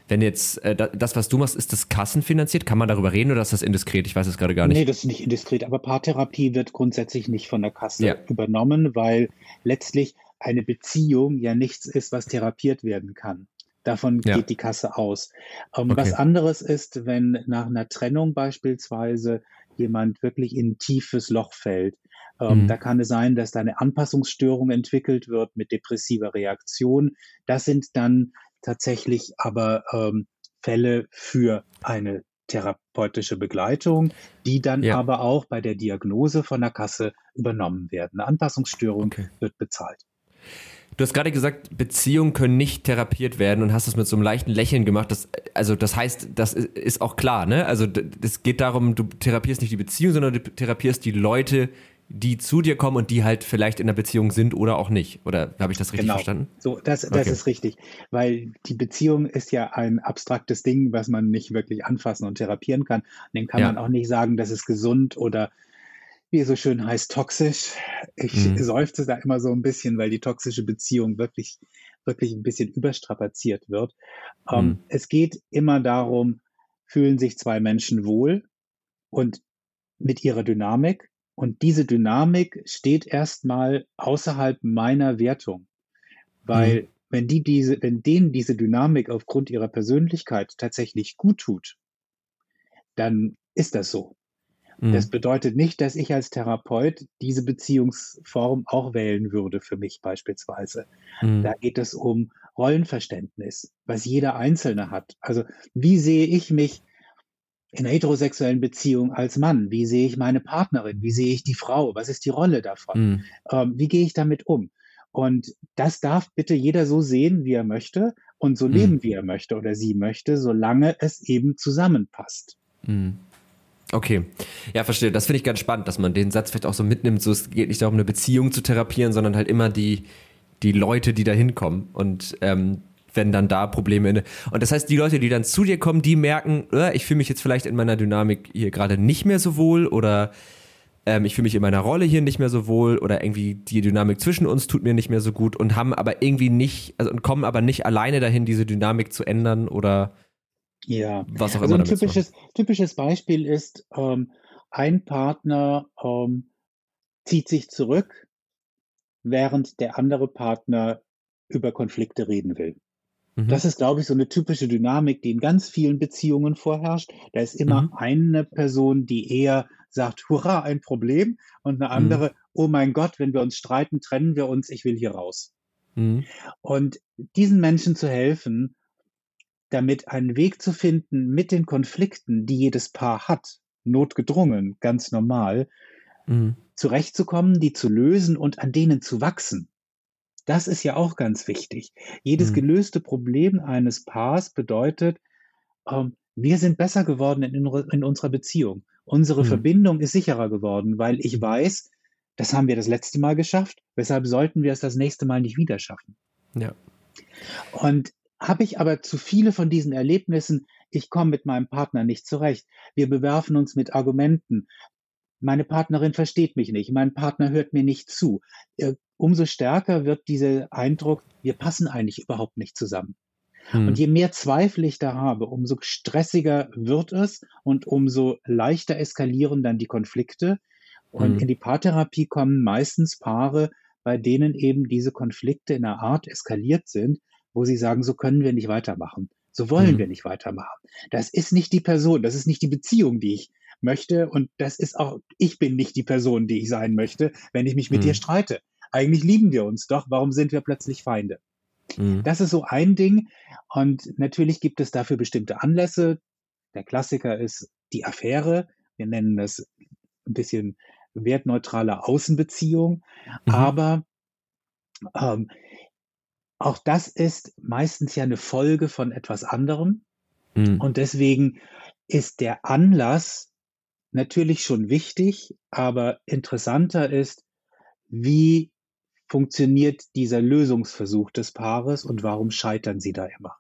wenn jetzt äh, das, was du machst, ist das kassenfinanziert? Kann man darüber reden oder ist das indiskret? Ich weiß es gerade gar nicht. Nee, das ist nicht indiskret, aber Paartherapie wird grundsätzlich nicht von der Kasse ja. übernommen, weil letztlich eine Beziehung ja nichts ist, was therapiert werden kann. Davon ja. geht die Kasse aus. Ähm, okay. Was anderes ist, wenn nach einer Trennung beispielsweise jemand wirklich in ein tiefes Loch fällt. Ähm, mhm. Da kann es sein, dass da eine Anpassungsstörung entwickelt wird mit depressiver Reaktion. Das sind dann tatsächlich aber ähm, Fälle für eine therapeutische Begleitung, die dann ja. aber auch bei der Diagnose von der Kasse übernommen werden. Eine Anpassungsstörung okay. wird bezahlt. Du hast gerade gesagt, Beziehungen können nicht therapiert werden und hast es mit so einem leichten Lächeln gemacht. Das, also das heißt, das ist auch klar, ne? Also es geht darum, du therapierst nicht die Beziehung, sondern du therapierst die Leute, die zu dir kommen und die halt vielleicht in der Beziehung sind oder auch nicht. Oder habe ich das richtig genau. verstanden? So, das, das okay. ist richtig. Weil die Beziehung ist ja ein abstraktes Ding, was man nicht wirklich anfassen und therapieren kann. Und dem kann ja. man auch nicht sagen, das ist gesund oder wie es so schön heißt, toxisch. Ich mhm. seufze da immer so ein bisschen, weil die toxische Beziehung wirklich, wirklich ein bisschen überstrapaziert wird. Mhm. es geht immer darum, fühlen sich zwei Menschen wohl und mit ihrer Dynamik und diese Dynamik steht erstmal außerhalb meiner Wertung. Weil mhm. wenn die diese, wenn denen diese Dynamik aufgrund ihrer Persönlichkeit tatsächlich gut tut, dann ist das so. Mhm. Das bedeutet nicht, dass ich als Therapeut diese Beziehungsform auch wählen würde für mich beispielsweise. Mhm. Da geht es um Rollenverständnis, was jeder Einzelne hat. Also wie sehe ich mich in einer heterosexuellen Beziehung als Mann? Wie sehe ich meine Partnerin? Wie sehe ich die Frau? Was ist die Rolle davon? Mhm. Ähm, wie gehe ich damit um? Und das darf bitte jeder so sehen, wie er möchte und so mhm. leben, wie er möchte oder sie möchte, solange es eben zusammenpasst. Mhm. Okay, ja, verstehe. Das finde ich ganz spannend, dass man den Satz vielleicht auch so mitnimmt. So, es geht nicht darum, eine Beziehung zu therapieren, sondern halt immer die, die Leute, die da hinkommen. Und ähm, wenn dann da Probleme in. Und das heißt, die Leute, die dann zu dir kommen, die merken, äh, ich fühle mich jetzt vielleicht in meiner Dynamik hier gerade nicht mehr so wohl oder ähm, ich fühle mich in meiner Rolle hier nicht mehr so wohl oder irgendwie die Dynamik zwischen uns tut mir nicht mehr so gut und haben aber irgendwie nicht, also und kommen aber nicht alleine dahin, diese Dynamik zu ändern oder ja. was auch also immer. Ein typisches, typisches Beispiel ist, ähm, ein Partner ähm, zieht sich zurück, während der andere Partner über Konflikte reden will. Mhm. Das ist, glaube ich, so eine typische Dynamik, die in ganz vielen Beziehungen vorherrscht. Da ist immer mhm. eine Person, die eher sagt, hurra, ein Problem, und eine mhm. andere, mhm. oh mein Gott, wenn wir uns streiten, trennen wir uns, ich will hier raus. Mhm. Und diesen Menschen zu helfen, damit einen Weg zu finden mit den Konflikten, die jedes Paar hat, notgedrungen, ganz normal, mhm. zurechtzukommen, die zu lösen und an denen zu wachsen. Das ist ja auch ganz wichtig. Jedes mhm. gelöste Problem eines Paars bedeutet, ähm, wir sind besser geworden in, in unserer Beziehung. Unsere mhm. Verbindung ist sicherer geworden, weil ich weiß, das haben wir das letzte Mal geschafft. Weshalb sollten wir es das nächste Mal nicht wieder schaffen? Ja. Und habe ich aber zu viele von diesen Erlebnissen, ich komme mit meinem Partner nicht zurecht. Wir bewerfen uns mit Argumenten. Meine Partnerin versteht mich nicht. Mein Partner hört mir nicht zu. Äh, umso stärker wird dieser Eindruck, wir passen eigentlich überhaupt nicht zusammen. Hm. Und je mehr Zweifel ich da habe, umso stressiger wird es und umso leichter eskalieren dann die Konflikte. Und hm. in die Paartherapie kommen meistens Paare, bei denen eben diese Konflikte in einer Art eskaliert sind, wo sie sagen, so können wir nicht weitermachen. So wollen hm. wir nicht weitermachen. Das ist nicht die Person, das ist nicht die Beziehung, die ich möchte. Und das ist auch, ich bin nicht die Person, die ich sein möchte, wenn ich mich mit hm. dir streite eigentlich lieben wir uns doch, warum sind wir plötzlich Feinde? Mhm. Das ist so ein Ding. Und natürlich gibt es dafür bestimmte Anlässe. Der Klassiker ist die Affäre. Wir nennen das ein bisschen wertneutrale Außenbeziehung. Mhm. Aber ähm, auch das ist meistens ja eine Folge von etwas anderem. Mhm. Und deswegen ist der Anlass natürlich schon wichtig, aber interessanter ist, wie funktioniert dieser Lösungsversuch des Paares und warum scheitern sie da immer?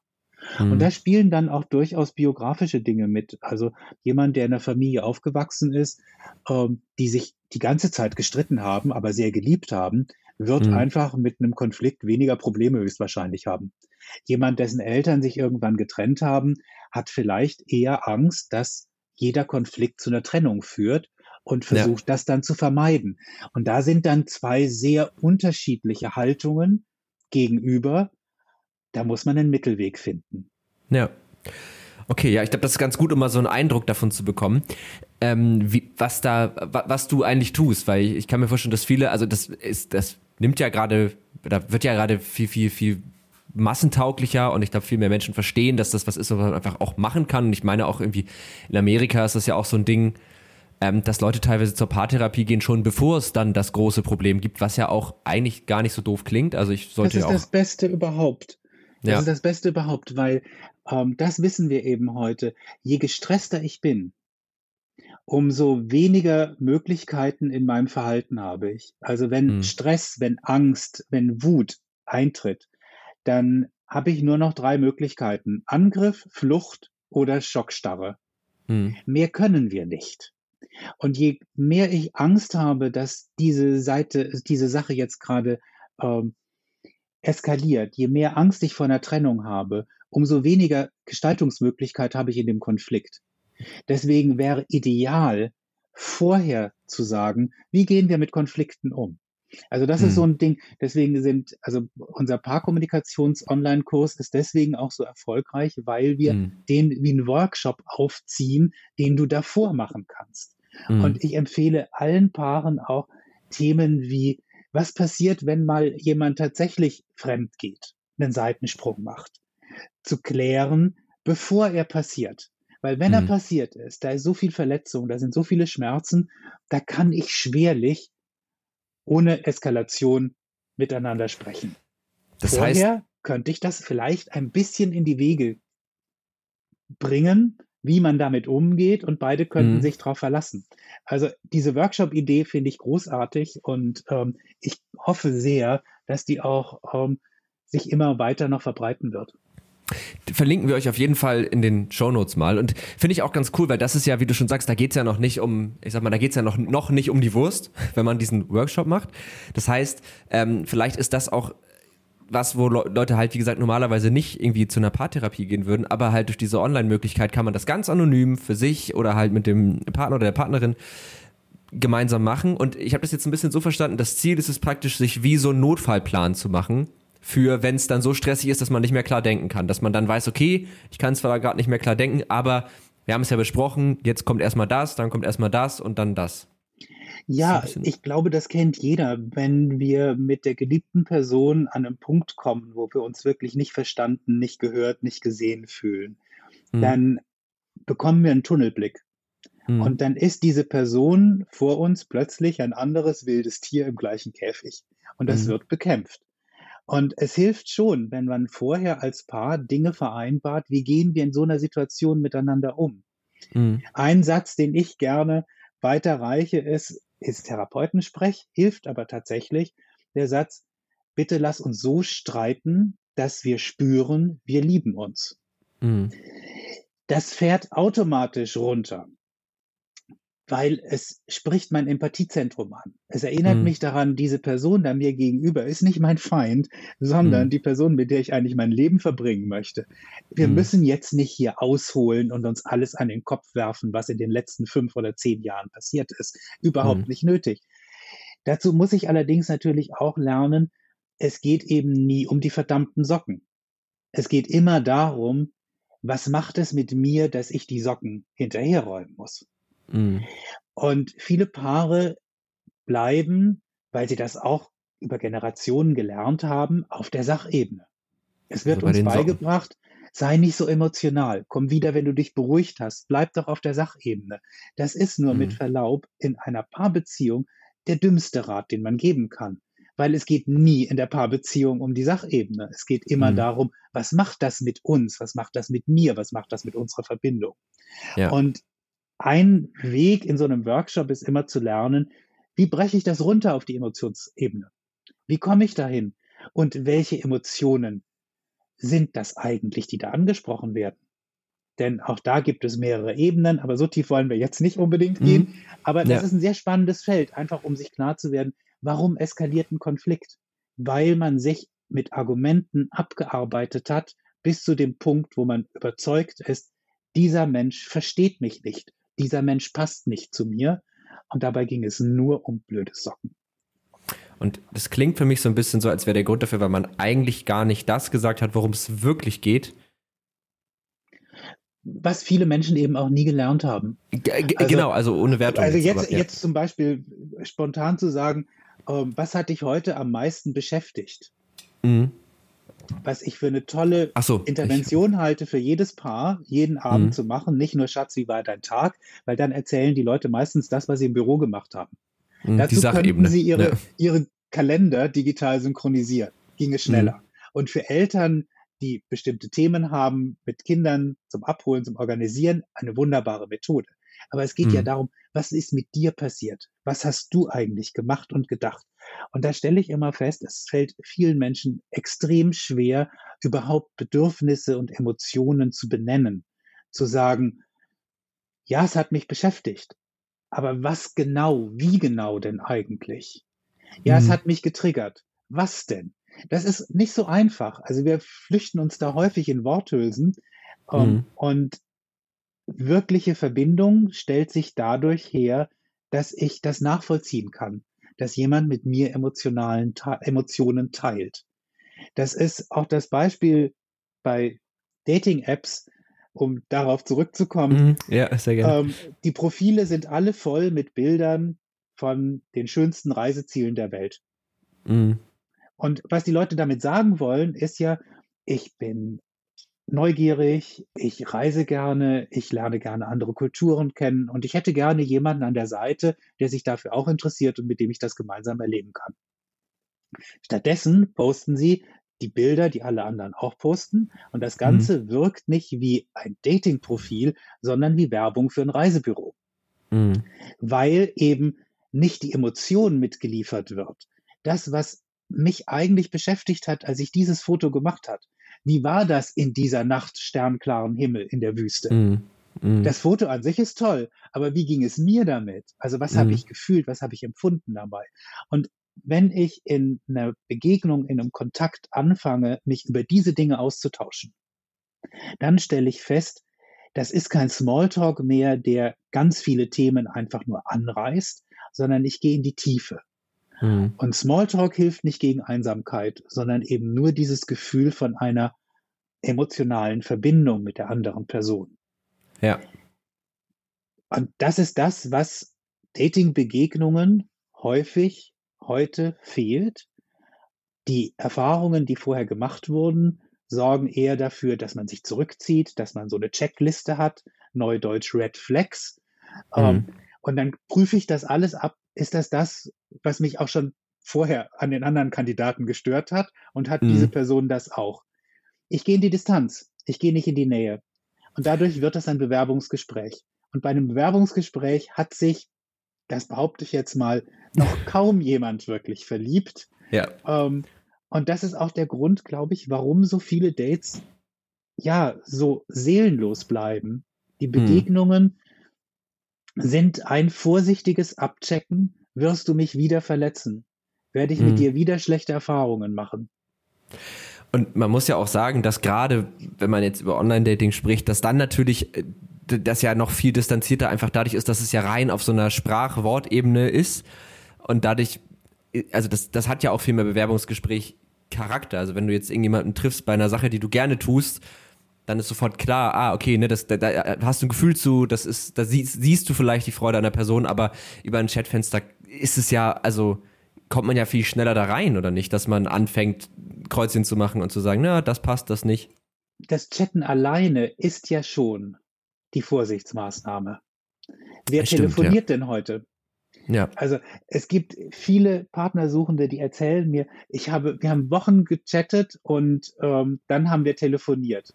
Mhm. Und da spielen dann auch durchaus biografische Dinge mit. Also jemand, der in einer Familie aufgewachsen ist, ähm, die sich die ganze Zeit gestritten haben, aber sehr geliebt haben, wird mhm. einfach mit einem Konflikt weniger Probleme höchstwahrscheinlich haben. Jemand, dessen Eltern sich irgendwann getrennt haben, hat vielleicht eher Angst, dass jeder Konflikt zu einer Trennung führt und versucht ja. das dann zu vermeiden. Und da sind dann zwei sehr unterschiedliche Haltungen gegenüber. Da muss man einen Mittelweg finden. Ja. Okay, ja, ich glaube, das ist ganz gut, um mal so einen Eindruck davon zu bekommen, ähm, wie, was da, was du eigentlich tust, weil ich, ich kann mir vorstellen, dass viele, also das ist, das nimmt ja gerade, da wird ja gerade viel, viel, viel massentauglicher und ich glaube, viel mehr Menschen verstehen, dass das was ist, was man einfach auch machen kann. Und ich meine auch irgendwie, in Amerika ist das ja auch so ein Ding, ähm, dass Leute teilweise zur Paartherapie gehen, schon bevor es dann das große Problem gibt, was ja auch eigentlich gar nicht so doof klingt. Also ich sollte Das ist ja auch das Beste überhaupt. Das ja. ist das Beste überhaupt, weil ähm, das wissen wir eben heute. Je gestresster ich bin, umso weniger Möglichkeiten in meinem Verhalten habe ich. Also wenn hm. Stress, wenn Angst, wenn Wut eintritt, dann habe ich nur noch drei Möglichkeiten. Angriff, Flucht oder Schockstarre. Hm. Mehr können wir nicht. Und je mehr ich Angst habe, dass diese Seite, diese Sache jetzt gerade ähm, eskaliert, je mehr Angst ich vor einer Trennung habe, umso weniger Gestaltungsmöglichkeit habe ich in dem Konflikt. Deswegen wäre ideal, vorher zu sagen, wie gehen wir mit Konflikten um? Also das hm. ist so ein Ding, deswegen sind, also unser Paarkommunikations-Online-Kurs ist deswegen auch so erfolgreich, weil wir hm. den wie einen Workshop aufziehen, den du davor machen kannst. Hm. Und ich empfehle allen Paaren auch Themen wie, was passiert, wenn mal jemand tatsächlich fremd geht, einen Seitensprung macht, zu klären, bevor er passiert. Weil wenn er hm. passiert ist, da ist so viel Verletzung, da sind so viele Schmerzen, da kann ich schwerlich ohne Eskalation miteinander sprechen. Das Vorher heißt, könnte ich das vielleicht ein bisschen in die Wege bringen, wie man damit umgeht und beide könnten mhm. sich darauf verlassen. Also diese Workshop-Idee finde ich großartig und ähm, ich hoffe sehr, dass die auch ähm, sich immer weiter noch verbreiten wird verlinken wir euch auf jeden Fall in den Shownotes mal. Und finde ich auch ganz cool, weil das ist ja, wie du schon sagst, da geht es ja noch nicht um, ich sag mal, da geht es ja noch, noch nicht um die Wurst, wenn man diesen Workshop macht. Das heißt, ähm, vielleicht ist das auch was, wo Leute halt, wie gesagt, normalerweise nicht irgendwie zu einer Paartherapie gehen würden, aber halt durch diese Online-Möglichkeit kann man das ganz anonym für sich oder halt mit dem Partner oder der Partnerin gemeinsam machen. Und ich habe das jetzt ein bisschen so verstanden, das Ziel ist es praktisch, sich wie so einen Notfallplan zu machen für, wenn es dann so stressig ist, dass man nicht mehr klar denken kann. Dass man dann weiß, okay, ich kann zwar gerade nicht mehr klar denken, aber wir haben es ja besprochen, jetzt kommt erstmal das, dann kommt erstmal das und dann das. Ja, ich glaube, das kennt jeder, wenn wir mit der geliebten Person an einen Punkt kommen, wo wir uns wirklich nicht verstanden, nicht gehört, nicht gesehen fühlen. Mhm. Dann bekommen wir einen Tunnelblick. Mhm. Und dann ist diese Person vor uns plötzlich ein anderes wildes Tier im gleichen Käfig. Und das mhm. wird bekämpft. Und es hilft schon, wenn man vorher als Paar Dinge vereinbart, wie gehen wir in so einer Situation miteinander um. Mhm. Ein Satz, den ich gerne weiterreiche, ist, ist Therapeutensprech, hilft aber tatsächlich der Satz, bitte lass uns so streiten, dass wir spüren, wir lieben uns. Mhm. Das fährt automatisch runter weil es spricht mein Empathiezentrum an. Es erinnert mhm. mich daran, diese Person da mir gegenüber ist nicht mein Feind, sondern mhm. die Person, mit der ich eigentlich mein Leben verbringen möchte. Wir mhm. müssen jetzt nicht hier ausholen und uns alles an den Kopf werfen, was in den letzten fünf oder zehn Jahren passiert ist. Überhaupt mhm. nicht nötig. Dazu muss ich allerdings natürlich auch lernen, es geht eben nie um die verdammten Socken. Es geht immer darum, was macht es mit mir, dass ich die Socken hinterherräumen muss. Mhm. Und viele Paare bleiben, weil sie das auch über Generationen gelernt haben, auf der Sachebene. Es wird also uns beigebracht, sei nicht so emotional, komm wieder, wenn du dich beruhigt hast, bleib doch auf der Sachebene. Das ist nur mhm. mit Verlaub in einer Paarbeziehung der dümmste Rat, den man geben kann. Weil es geht nie in der Paarbeziehung um die Sachebene. Es geht immer mhm. darum, was macht das mit uns? Was macht das mit mir? Was macht das mit unserer Verbindung? Ja. Und ein Weg in so einem Workshop ist immer zu lernen, wie breche ich das runter auf die Emotionsebene? Wie komme ich dahin? Und welche Emotionen sind das eigentlich, die da angesprochen werden? Denn auch da gibt es mehrere Ebenen, aber so tief wollen wir jetzt nicht unbedingt mhm. gehen. Aber das ja. ist ein sehr spannendes Feld, einfach um sich klar zu werden, warum eskaliert ein Konflikt? Weil man sich mit Argumenten abgearbeitet hat, bis zu dem Punkt, wo man überzeugt ist, dieser Mensch versteht mich nicht, dieser Mensch passt nicht zu mir. Und dabei ging es nur um blöde Socken. Und das klingt für mich so ein bisschen so, als wäre der Grund dafür, weil man eigentlich gar nicht das gesagt hat, worum es wirklich geht. Was viele Menschen eben auch nie gelernt haben. G also, genau, also ohne Wertung. Also jetzt, aber, ja. jetzt zum Beispiel spontan zu sagen, ähm, was hat dich heute am meisten beschäftigt? Mhm. Was ich für eine tolle so, Intervention ich, halte für jedes Paar, jeden Abend mhm. zu machen. Nicht nur Schatz, wie war dein Tag? Weil dann erzählen die Leute meistens das, was sie im Büro gemacht haben. Mhm, Dazu könnten sie ihre, ja. ihre Kalender digital synchronisieren. Ginge schneller. Mhm. Und für Eltern, die bestimmte Themen haben, mit Kindern zum Abholen, zum Organisieren, eine wunderbare Methode. Aber es geht mhm. ja darum, was ist mit dir passiert? Was hast du eigentlich gemacht und gedacht? Und da stelle ich immer fest, es fällt vielen Menschen extrem schwer, überhaupt Bedürfnisse und Emotionen zu benennen. Zu sagen, ja, es hat mich beschäftigt. Aber was genau, wie genau denn eigentlich? Ja, mhm. es hat mich getriggert. Was denn? Das ist nicht so einfach. Also wir flüchten uns da häufig in Worthülsen. Ähm, mhm. Und wirkliche Verbindung stellt sich dadurch her, dass ich das nachvollziehen kann, dass jemand mit mir emotionalen Emotionen teilt. Das ist auch das Beispiel bei Dating-Apps, um darauf zurückzukommen. Mhm. Ja, sehr gerne. Ähm, die Profile sind alle voll mit Bildern von den schönsten Reisezielen der Welt. Mhm. Und was die Leute damit sagen wollen, ist ja, ich bin neugierig, ich reise gerne, ich lerne gerne andere Kulturen kennen und ich hätte gerne jemanden an der Seite, der sich dafür auch interessiert und mit dem ich das gemeinsam erleben kann. Stattdessen posten sie die Bilder, die alle anderen auch posten und das Ganze mhm. wirkt nicht wie ein Dating-Profil, sondern wie Werbung für ein Reisebüro. Mhm. Weil eben nicht die Emotion mitgeliefert wird. Das, was mich eigentlich beschäftigt hat, als ich dieses Foto gemacht hat. Wie war das in dieser Nacht sternklaren Himmel in der Wüste? Mm, mm. Das Foto an sich ist toll, aber wie ging es mir damit? Also was mm. habe ich gefühlt, was habe ich empfunden dabei? Und wenn ich in einer Begegnung, in einem Kontakt anfange, mich über diese Dinge auszutauschen, dann stelle ich fest, das ist kein Smalltalk mehr, der ganz viele Themen einfach nur anreißt, sondern ich gehe in die Tiefe. Mhm. Und Smalltalk hilft nicht gegen Einsamkeit, sondern eben nur dieses Gefühl von einer emotionalen Verbindung mit der anderen Person. Ja. Und das ist das, was Dating-Begegnungen häufig heute fehlt. Die Erfahrungen, die vorher gemacht wurden, sorgen eher dafür, dass man sich zurückzieht, dass man so eine Checkliste hat, Neudeutsch Red Flags. Mhm. Ähm, und dann prüfe ich das alles ab. Ist das das, was mich auch schon vorher an den anderen Kandidaten gestört hat? Und hat mhm. diese Person das auch? Ich gehe in die Distanz. Ich gehe nicht in die Nähe. Und dadurch wird das ein Bewerbungsgespräch. Und bei einem Bewerbungsgespräch hat sich, das behaupte ich jetzt mal, noch kaum jemand wirklich verliebt. Ja. Ähm, und das ist auch der Grund, glaube ich, warum so viele Dates ja so seelenlos bleiben. Die mhm. Sind ein vorsichtiges Abchecken, wirst du mich wieder verletzen? Werde ich mit hm. dir wieder schlechte Erfahrungen machen? Und man muss ja auch sagen, dass gerade, wenn man jetzt über Online-Dating spricht, dass dann natürlich äh, das ja noch viel distanzierter einfach dadurch ist, dass es ja rein auf so einer Sprach-Wort-Ebene ist. Und dadurch, äh, also das, das hat ja auch viel mehr Bewerbungsgespräch Charakter. Also wenn du jetzt irgendjemanden triffst bei einer Sache, die du gerne tust, dann ist sofort klar, ah, okay, ne, das, da, da hast du ein Gefühl zu, das ist, da siehst, siehst du vielleicht die Freude einer Person, aber über ein Chatfenster ist es ja, also kommt man ja viel schneller da rein, oder nicht? Dass man anfängt, Kreuzchen zu machen und zu sagen, na, das passt, das nicht. das Chatten alleine ist ja schon die Vorsichtsmaßnahme. Wer Stimmt, telefoniert ja. denn heute? Ja. Also es gibt viele Partnersuchende, die erzählen mir, ich habe, wir haben Wochen gechattet und ähm, dann haben wir telefoniert.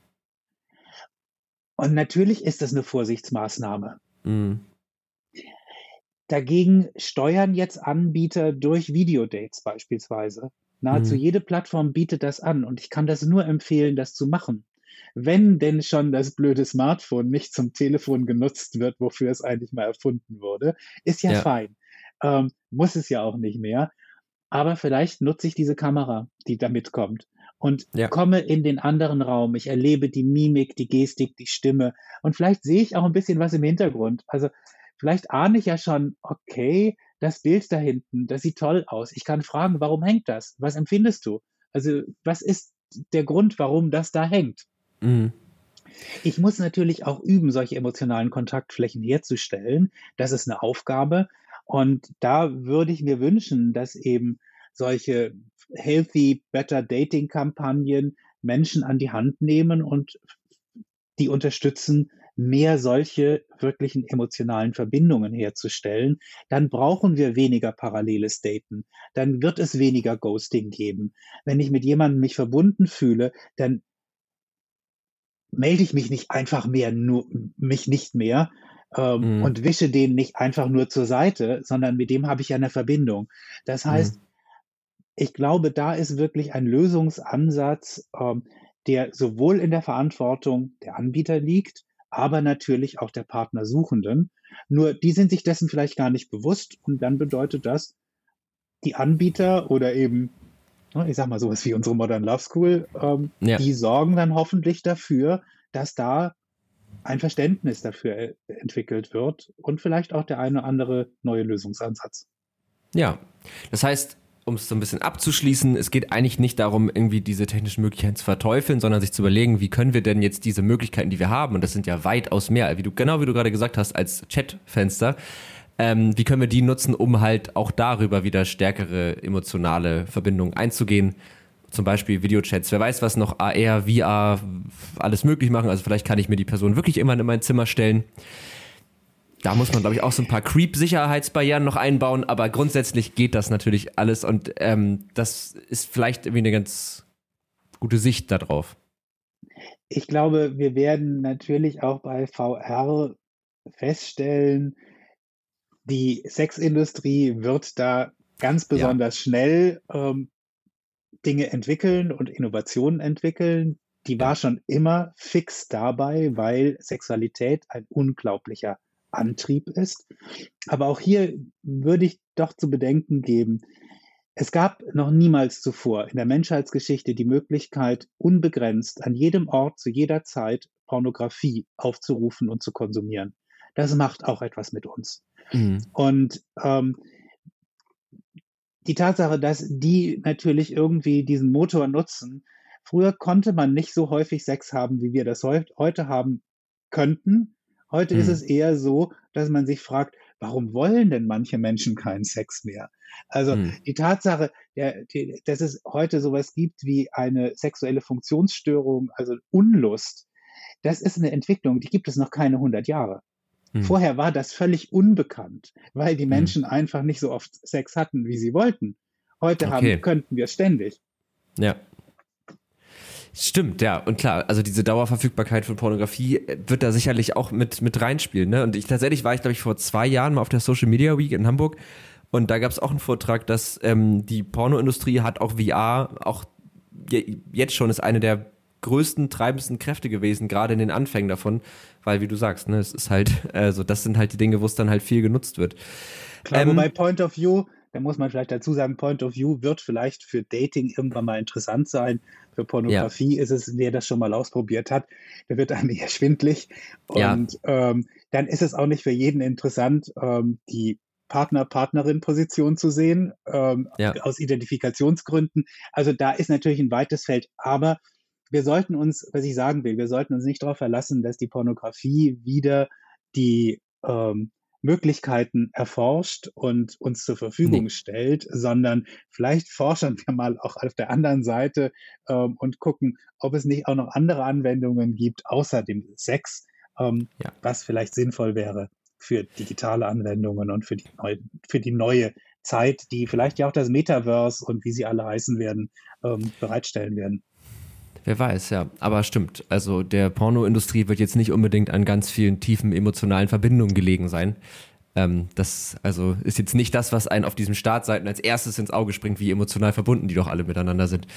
Und natürlich ist das eine Vorsichtsmaßnahme. Mhm. Dagegen steuern jetzt Anbieter durch Videodates beispielsweise. Nahezu mhm. jede Plattform bietet das an und ich kann das nur empfehlen, das zu machen. Wenn denn schon das blöde Smartphone nicht zum Telefon genutzt wird, wofür es eigentlich mal erfunden wurde, ist ja, ja. fein. Ähm, muss es ja auch nicht mehr. Aber vielleicht nutze ich diese Kamera, die da mitkommt und ja. komme in den anderen Raum. Ich erlebe die Mimik, die Gestik, die Stimme und vielleicht sehe ich auch ein bisschen was im Hintergrund. Also vielleicht ahne ich ja schon, okay, das Bild da hinten, das sieht toll aus. Ich kann fragen, warum hängt das? Was empfindest du? Also was ist der Grund, warum das da hängt? Mhm. Ich muss natürlich auch üben, solche emotionalen Kontaktflächen herzustellen. Das ist eine Aufgabe. Und da würde ich mir wünschen, dass eben solche Healthy Better Dating Kampagnen Menschen an die Hand nehmen und die unterstützen, mehr solche wirklichen emotionalen Verbindungen herzustellen, dann brauchen wir weniger paralleles Daten. Dann wird es weniger Ghosting geben. Wenn ich mit jemandem mich verbunden fühle, dann melde ich mich nicht einfach mehr, nur mich nicht mehr, ähm, mhm. und wische den nicht einfach nur zur Seite, sondern mit dem habe ich ja eine Verbindung. Das heißt, mhm. Ich glaube, da ist wirklich ein Lösungsansatz, ähm, der sowohl in der Verantwortung der Anbieter liegt, aber natürlich auch der Partnersuchenden. Nur die sind sich dessen vielleicht gar nicht bewusst und dann bedeutet das, die Anbieter oder eben, ne, ich sag mal sowas wie unsere Modern Love School, ähm, ja. die sorgen dann hoffentlich dafür, dass da ein Verständnis dafür äh, entwickelt wird und vielleicht auch der eine oder andere neue Lösungsansatz. Ja, das heißt, um es so ein bisschen abzuschließen, es geht eigentlich nicht darum, irgendwie diese technischen Möglichkeiten zu verteufeln, sondern sich zu überlegen, wie können wir denn jetzt diese Möglichkeiten, die wir haben, und das sind ja weitaus mehr, wie du, genau wie du gerade gesagt hast, als Chatfenster, ähm, wie können wir die nutzen, um halt auch darüber wieder stärkere emotionale Verbindungen einzugehen zum Beispiel Videochats. Wer weiß, was noch AR, VR alles möglich machen. Also vielleicht kann ich mir die Person wirklich irgendwann in mein Zimmer stellen. Da muss man, glaube ich, auch so ein paar Creep-Sicherheitsbarrieren noch einbauen, aber grundsätzlich geht das natürlich alles und ähm, das ist vielleicht irgendwie eine ganz gute Sicht darauf. Ich glaube, wir werden natürlich auch bei VR feststellen, die Sexindustrie wird da ganz besonders ja. schnell ähm, Dinge entwickeln und Innovationen entwickeln, die war schon immer fix dabei, weil Sexualität ein unglaublicher Antrieb ist. Aber auch hier würde ich doch zu bedenken geben, es gab noch niemals zuvor in der Menschheitsgeschichte die Möglichkeit, unbegrenzt an jedem Ort zu jeder Zeit Pornografie aufzurufen und zu konsumieren. Das macht auch etwas mit uns. Mhm. Und ähm, die Tatsache, dass die natürlich irgendwie diesen Motor nutzen. Früher konnte man nicht so häufig Sex haben, wie wir das heute haben könnten. Heute hm. ist es eher so, dass man sich fragt, warum wollen denn manche Menschen keinen Sex mehr? Also hm. die Tatsache, der, die, dass es heute sowas gibt wie eine sexuelle Funktionsstörung, also Unlust, das ist eine Entwicklung, die gibt es noch keine 100 Jahre. Hm. Vorher war das völlig unbekannt, weil die hm. Menschen einfach nicht so oft Sex hatten, wie sie wollten. Heute okay. haben, könnten wir ständig. Ja. Stimmt, ja. Und klar, also diese Dauerverfügbarkeit von Pornografie äh, wird da sicherlich auch mit, mit reinspielen. Ne? Und ich tatsächlich war ich, glaube ich, vor zwei Jahren mal auf der Social Media Week in Hamburg und da gab es auch einen Vortrag, dass ähm, die Pornoindustrie hat auch VR, auch jetzt schon ist eine der größten, treibendsten Kräfte gewesen, gerade in den Anfängen davon, weil wie du sagst, ne, es ist halt, also das sind halt die Dinge, wo es dann halt viel genutzt wird. Klar, ähm, wobei Point of View, da muss man vielleicht dazu sagen, Point of View wird vielleicht für Dating irgendwann mal interessant sein. Für Pornografie ja. ist es, wer das schon mal ausprobiert hat, der wird einem eher schwindlig. Und ja. ähm, dann ist es auch nicht für jeden interessant, ähm, die Partner-Partnerin-Position zu sehen, ähm, ja. aus Identifikationsgründen. Also da ist natürlich ein weites Feld, aber wir sollten uns, was ich sagen will, wir sollten uns nicht darauf verlassen, dass die Pornografie wieder die ähm, Möglichkeiten erforscht und uns zur Verfügung nee. stellt, sondern vielleicht forschen wir mal auch auf der anderen Seite ähm, und gucken, ob es nicht auch noch andere Anwendungen gibt, außer dem Sex, ähm, ja. was vielleicht sinnvoll wäre für digitale Anwendungen und für die, neu, für die neue Zeit, die vielleicht ja auch das Metaverse und wie sie alle heißen werden, ähm, bereitstellen werden. Wer weiß, ja. Aber stimmt. Also der Pornoindustrie wird jetzt nicht unbedingt an ganz vielen tiefen emotionalen Verbindungen gelegen sein. Ähm, das also ist jetzt nicht das, was einen auf diesen Startseiten als erstes ins Auge springt, wie emotional verbunden die doch alle miteinander sind.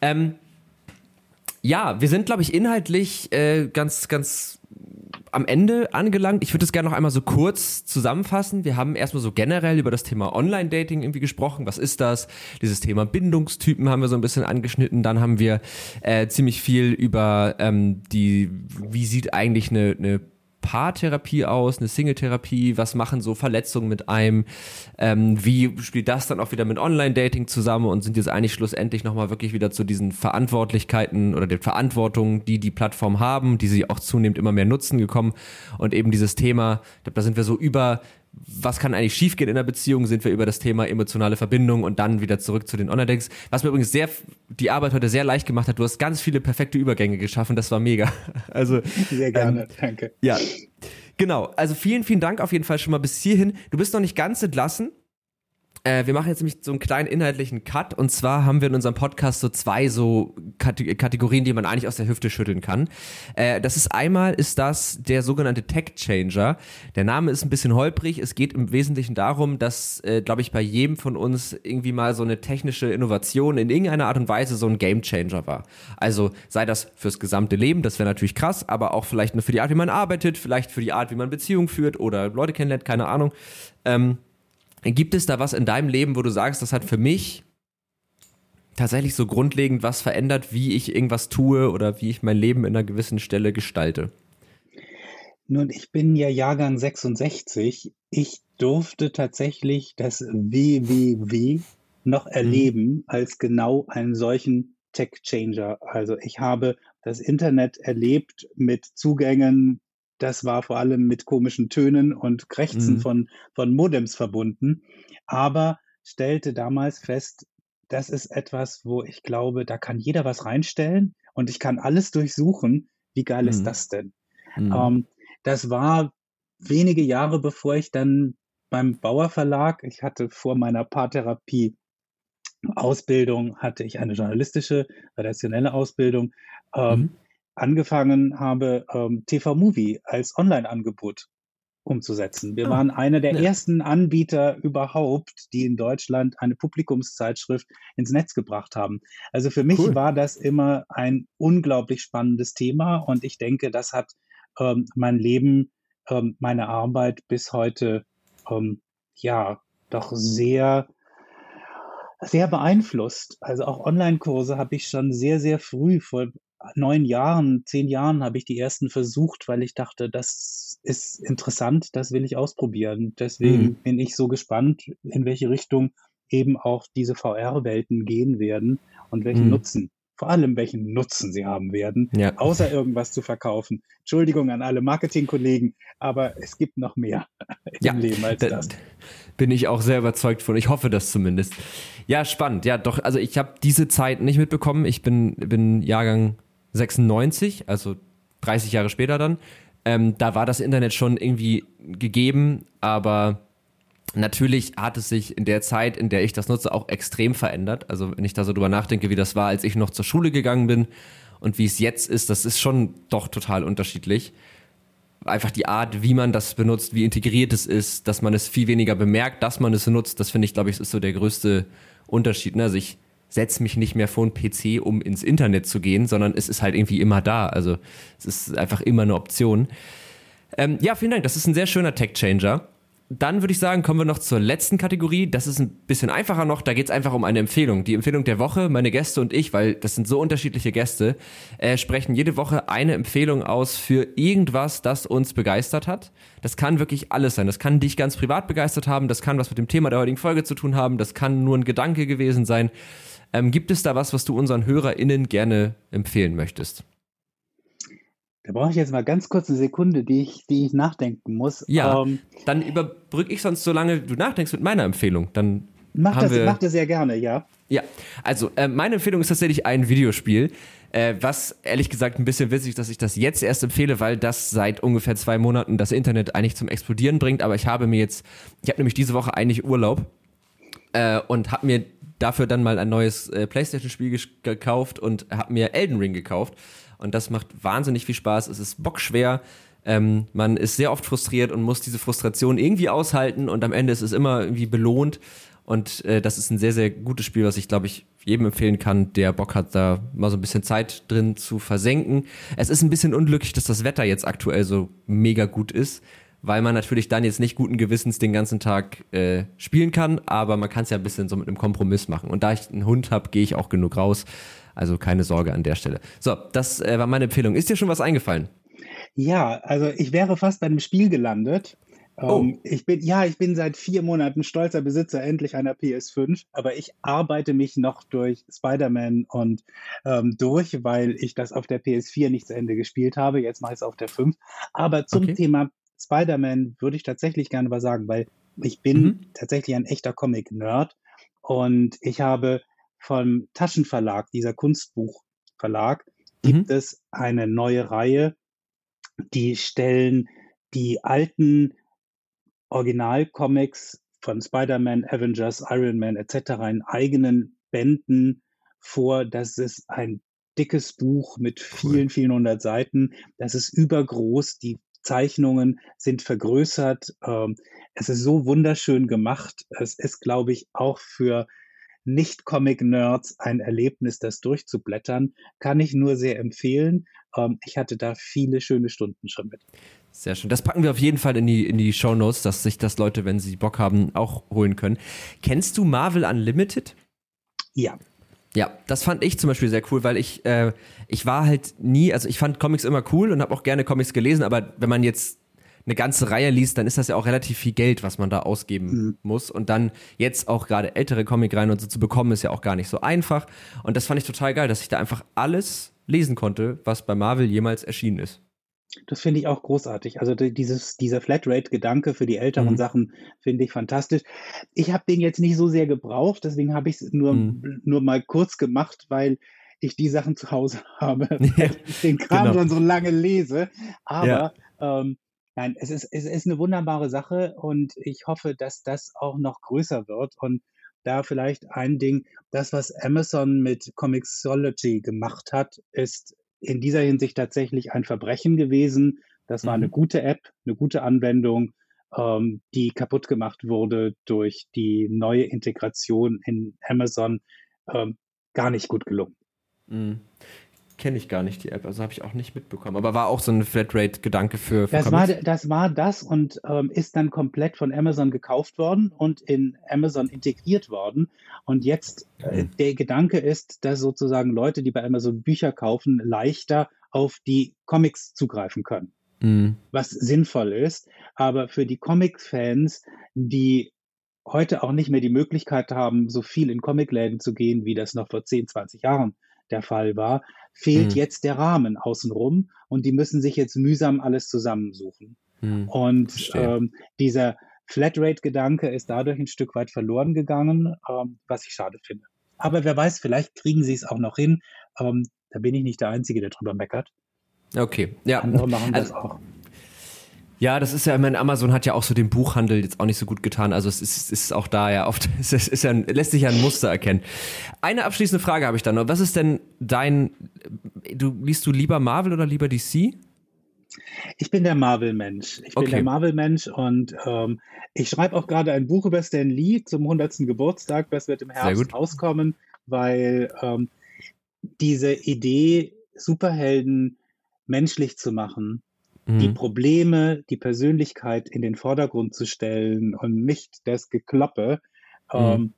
Ähm, ja, wir sind, glaube ich, inhaltlich äh, ganz, ganz am Ende angelangt. Ich würde es gerne noch einmal so kurz zusammenfassen. Wir haben erstmal so generell über das Thema Online-Dating irgendwie gesprochen. Was ist das? Dieses Thema Bindungstypen haben wir so ein bisschen angeschnitten. Dann haben wir äh, ziemlich viel über ähm, die, wie sieht eigentlich eine, eine Paartherapie aus, eine Singletherapie? Was machen so Verletzungen mit einem? Ähm, wie spielt das dann auch wieder mit Online-Dating zusammen und sind jetzt eigentlich schlussendlich nochmal wirklich wieder zu diesen Verantwortlichkeiten oder den Verantwortungen, die die Plattform haben, die sie auch zunehmend immer mehr nutzen gekommen und eben dieses Thema, da sind wir so über was kann eigentlich schiefgehen in der Beziehung, sind wir über das Thema emotionale Verbindung und dann wieder zurück zu den Online-Dates. Was mir übrigens sehr, die Arbeit heute sehr leicht gemacht hat. Du hast ganz viele perfekte Übergänge geschaffen. Das war mega. Also. Sehr gerne. Ähm, danke. Ja. Genau. Also vielen, vielen Dank auf jeden Fall schon mal bis hierhin. Du bist noch nicht ganz entlassen. Äh, wir machen jetzt nämlich so einen kleinen inhaltlichen Cut und zwar haben wir in unserem Podcast so zwei so Kategorien, die man eigentlich aus der Hüfte schütteln kann. Äh, das ist einmal ist das der sogenannte Tech Changer. Der Name ist ein bisschen holprig. Es geht im Wesentlichen darum, dass, äh, glaube ich, bei jedem von uns irgendwie mal so eine technische Innovation in irgendeiner Art und Weise so ein Game Changer war. Also sei das fürs gesamte Leben, das wäre natürlich krass, aber auch vielleicht nur für die Art, wie man arbeitet, vielleicht für die Art, wie man Beziehungen führt oder Leute kennenlernt, keine Ahnung. Ähm, Gibt es da was in deinem Leben, wo du sagst, das hat für mich tatsächlich so grundlegend was verändert, wie ich irgendwas tue oder wie ich mein Leben in einer gewissen Stelle gestalte? Nun, ich bin ja Jahrgang 66. Ich durfte tatsächlich das WWW noch mhm. erleben mhm. als genau einen solchen Tech Changer. Also ich habe das Internet erlebt mit Zugängen das war vor allem mit komischen Tönen und Krächzen mhm. von, von Modems verbunden, aber stellte damals fest, das ist etwas, wo ich glaube, da kann jeder was reinstellen und ich kann alles durchsuchen. Wie geil mhm. ist das denn? Mhm. Ähm, das war wenige Jahre bevor ich dann beim Bauer Verlag, ich hatte vor meiner Paartherapie Ausbildung, hatte ich eine journalistische, redaktionelle Ausbildung. Ähm, mhm angefangen habe, ähm, TV Movie als Online-Angebot umzusetzen. Wir oh, waren einer der ja. ersten Anbieter überhaupt, die in Deutschland eine Publikumszeitschrift ins Netz gebracht haben. Also für mich cool. war das immer ein unglaublich spannendes Thema und ich denke, das hat ähm, mein Leben, ähm, meine Arbeit bis heute ähm, ja doch sehr sehr beeinflusst. Also auch Online-Kurse habe ich schon sehr, sehr früh vor neun Jahren, zehn Jahren habe ich die ersten versucht, weil ich dachte, das ist interessant, das will ich ausprobieren. Deswegen mhm. bin ich so gespannt, in welche Richtung eben auch diese VR-Welten gehen werden und welchen mhm. Nutzen, vor allem welchen Nutzen sie haben werden, ja. außer irgendwas zu verkaufen. Entschuldigung an alle Marketingkollegen, aber es gibt noch mehr ja, im Leben als das. Bin ich auch sehr überzeugt von. Ich hoffe das zumindest. Ja, spannend. Ja, doch, also ich habe diese Zeit nicht mitbekommen. Ich bin, bin Jahrgang 96, also 30 Jahre später dann, ähm, da war das Internet schon irgendwie gegeben, aber natürlich hat es sich in der Zeit, in der ich das nutze, auch extrem verändert. Also wenn ich da so drüber nachdenke, wie das war, als ich noch zur Schule gegangen bin und wie es jetzt ist, das ist schon doch total unterschiedlich. Einfach die Art, wie man das benutzt, wie integriert es ist, dass man es viel weniger bemerkt, dass man es nutzt, das finde ich, glaube ich, ist so der größte Unterschied. Ne? Also ich setze mich nicht mehr vor einen PC, um ins Internet zu gehen, sondern es ist halt irgendwie immer da. Also es ist einfach immer eine Option. Ähm, ja, vielen Dank. Das ist ein sehr schöner Tech-Changer. Dann würde ich sagen, kommen wir noch zur letzten Kategorie. Das ist ein bisschen einfacher noch. Da geht es einfach um eine Empfehlung. Die Empfehlung der Woche, meine Gäste und ich, weil das sind so unterschiedliche Gäste, äh, sprechen jede Woche eine Empfehlung aus für irgendwas, das uns begeistert hat. Das kann wirklich alles sein. Das kann dich ganz privat begeistert haben. Das kann was mit dem Thema der heutigen Folge zu tun haben. Das kann nur ein Gedanke gewesen sein. Ähm, gibt es da was, was du unseren HörerInnen gerne empfehlen möchtest? Da brauche ich jetzt mal ganz kurz eine Sekunde, die ich, die ich nachdenken muss. Ja, ähm, dann überbrücke ich sonst, solange du nachdenkst, mit meiner Empfehlung. Dann mach, das, wir, mach das sehr gerne, ja. Ja, also äh, meine Empfehlung ist tatsächlich ein Videospiel, äh, was ehrlich gesagt ein bisschen witzig, dass ich das jetzt erst empfehle, weil das seit ungefähr zwei Monaten das Internet eigentlich zum Explodieren bringt. Aber ich habe mir jetzt, ich habe nämlich diese Woche eigentlich Urlaub äh, und habe mir dafür dann mal ein neues äh, PlayStation-Spiel gekauft und habe mir Elden Ring gekauft. Und das macht wahnsinnig viel Spaß. Es ist bockschwer. Ähm, man ist sehr oft frustriert und muss diese Frustration irgendwie aushalten und am Ende ist es immer irgendwie belohnt. Und äh, das ist ein sehr, sehr gutes Spiel, was ich, glaube ich, jedem empfehlen kann, der Bock hat, da mal so ein bisschen Zeit drin zu versenken. Es ist ein bisschen unglücklich, dass das Wetter jetzt aktuell so mega gut ist weil man natürlich dann jetzt nicht guten Gewissens den ganzen Tag äh, spielen kann, aber man kann es ja ein bisschen so mit einem Kompromiss machen. Und da ich einen Hund habe, gehe ich auch genug raus. Also keine Sorge an der Stelle. So, das äh, war meine Empfehlung. Ist dir schon was eingefallen? Ja, also ich wäre fast bei einem Spiel gelandet. Oh. Um, ähm, ich bin, ja, ich bin seit vier Monaten stolzer Besitzer endlich einer PS5, aber ich arbeite mich noch durch Spider-Man und ähm, durch, weil ich das auf der PS4 nicht zu Ende gespielt habe. Jetzt mache ich es auf der 5. Aber zum okay. Thema Spider-Man würde ich tatsächlich gerne was sagen, weil ich bin mhm. tatsächlich ein echter Comic-Nerd und ich habe vom Taschenverlag, dieser Kunstbuchverlag, gibt mhm. es eine neue Reihe, die stellen die alten Originalcomics von Spider-Man, Avengers, Iron Man etc. in eigenen Bänden vor. Das ist ein dickes Buch mit vielen, vielen hundert Seiten. Das ist übergroß. Die Zeichnungen sind vergrößert. Ähm, es ist so wunderschön gemacht. Es ist, glaube ich, auch für nicht-Comic-Nerds ein Erlebnis, das durchzublättern. Kann ich nur sehr empfehlen. Ähm, ich hatte da viele schöne Stunden schon mit. Sehr schön. Das packen wir auf jeden Fall in die, in die Show Notes, dass sich das Leute, wenn sie Bock haben, auch holen können. Kennst du Marvel Unlimited? Ja. Ja, das fand ich zum Beispiel sehr cool, weil ich, äh, ich war halt nie, also ich fand Comics immer cool und habe auch gerne Comics gelesen, aber wenn man jetzt eine ganze Reihe liest, dann ist das ja auch relativ viel Geld, was man da ausgeben mhm. muss. Und dann jetzt auch gerade ältere Comicreihen und so zu bekommen, ist ja auch gar nicht so einfach. Und das fand ich total geil, dass ich da einfach alles lesen konnte, was bei Marvel jemals erschienen ist. Das finde ich auch großartig. Also dieses, dieser Flatrate-Gedanke für die älteren mhm. Sachen finde ich fantastisch. Ich habe den jetzt nicht so sehr gebraucht, deswegen habe ich es nur, mhm. nur mal kurz gemacht, weil ich die Sachen zu Hause habe, ja, den Kram genau. schon so lange lese. Aber ja. ähm, nein, es ist, es ist eine wunderbare Sache und ich hoffe, dass das auch noch größer wird. Und da vielleicht ein Ding, das, was Amazon mit Comixology gemacht hat, ist in dieser Hinsicht tatsächlich ein Verbrechen gewesen. Das war mhm. eine gute App, eine gute Anwendung, ähm, die kaputt gemacht wurde durch die neue Integration in Amazon. Ähm, gar nicht gut gelungen. Mhm kenne ich gar nicht die App, also habe ich auch nicht mitbekommen. Aber war auch so ein Flatrate-Gedanke für, für das war, das war das und ähm, ist dann komplett von Amazon gekauft worden und in Amazon integriert worden. Und jetzt äh, der Gedanke ist, dass sozusagen Leute, die bei Amazon Bücher kaufen, leichter auf die Comics zugreifen können. Mhm. Was sinnvoll ist. Aber für die Comic-Fans, die heute auch nicht mehr die Möglichkeit haben, so viel in Comicläden zu gehen, wie das noch vor 10, 20 Jahren der Fall war, fehlt mhm. jetzt der Rahmen außenrum und die müssen sich jetzt mühsam alles zusammensuchen. Mhm. Und ähm, dieser Flatrate-Gedanke ist dadurch ein Stück weit verloren gegangen, ähm, was ich schade finde. Aber wer weiß, vielleicht kriegen sie es auch noch hin. Ähm, da bin ich nicht der Einzige, der drüber meckert. Okay, ja. Andere machen also, das auch. Ja, das ist ja, ich meine, Amazon hat ja auch so den Buchhandel jetzt auch nicht so gut getan. Also es ist, ist auch da ja oft, es ist, ja, lässt sich ja ein Muster erkennen. Eine abschließende Frage habe ich dann noch. Was ist denn dein, du liest du lieber Marvel oder lieber DC? Ich bin der Marvel-Mensch. Ich bin der Marvel-Mensch und ähm, ich schreibe auch gerade ein Buch über Stan Lee zum 100. Geburtstag. Das wird im Herbst rauskommen, weil ähm, diese Idee, Superhelden menschlich zu machen, die mhm. Probleme, die Persönlichkeit in den Vordergrund zu stellen und nicht das Gekloppe, mhm. ähm,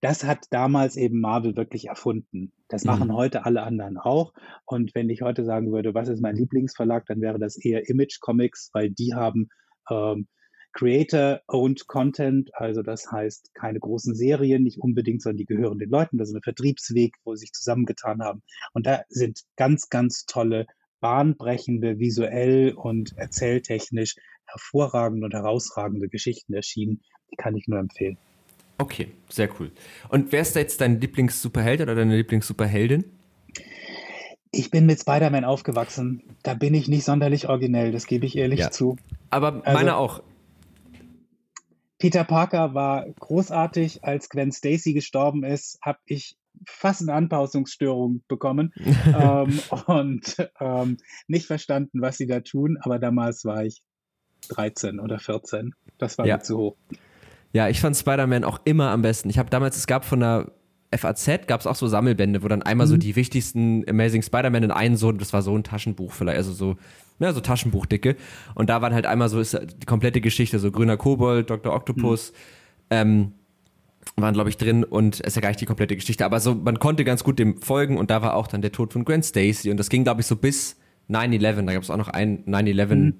das hat damals eben Marvel wirklich erfunden. Das machen mhm. heute alle anderen auch. Und wenn ich heute sagen würde, was ist mein Lieblingsverlag, dann wäre das eher Image Comics, weil die haben ähm, Creator-owned Content, also das heißt keine großen Serien, nicht unbedingt, sondern die gehören den Leuten. Das ist ein Vertriebsweg, wo sie sich zusammengetan haben. Und da sind ganz, ganz tolle bahnbrechende, visuell und erzähltechnisch hervorragende und herausragende Geschichten erschienen. Die kann ich nur empfehlen. Okay, sehr cool. Und wer ist da jetzt dein Lieblings-Superheld oder deine Lieblings-Superheldin? Ich bin mit Spider-Man aufgewachsen. Da bin ich nicht sonderlich originell, das gebe ich ehrlich ja. zu. Aber also, meine auch. Peter Parker war großartig. Als Gwen Stacy gestorben ist, habe ich fast eine Anpassungsstörung bekommen ähm, und ähm, nicht verstanden, was sie da tun. Aber damals war ich 13 oder 14. Das war ja. mir zu hoch. Ja, ich fand Spider-Man auch immer am besten. Ich habe damals, es gab von der FAZ gab es auch so Sammelbände, wo dann einmal mhm. so die wichtigsten Amazing Spider-Man in einen so, das war so ein Taschenbuch vielleicht, also so, ja, so Taschenbuchdicke. Und da waren halt einmal so ist die komplette Geschichte, so grüner Kobold, Dr. Octopus, mhm. ähm, waren, glaube ich, drin und es ist ja gar nicht die komplette Geschichte, aber so, man konnte ganz gut dem folgen und da war auch dann der Tod von Gwen Stacy und das ging, glaube ich, so bis 9-11, da gab es auch noch ein 9-11 mhm.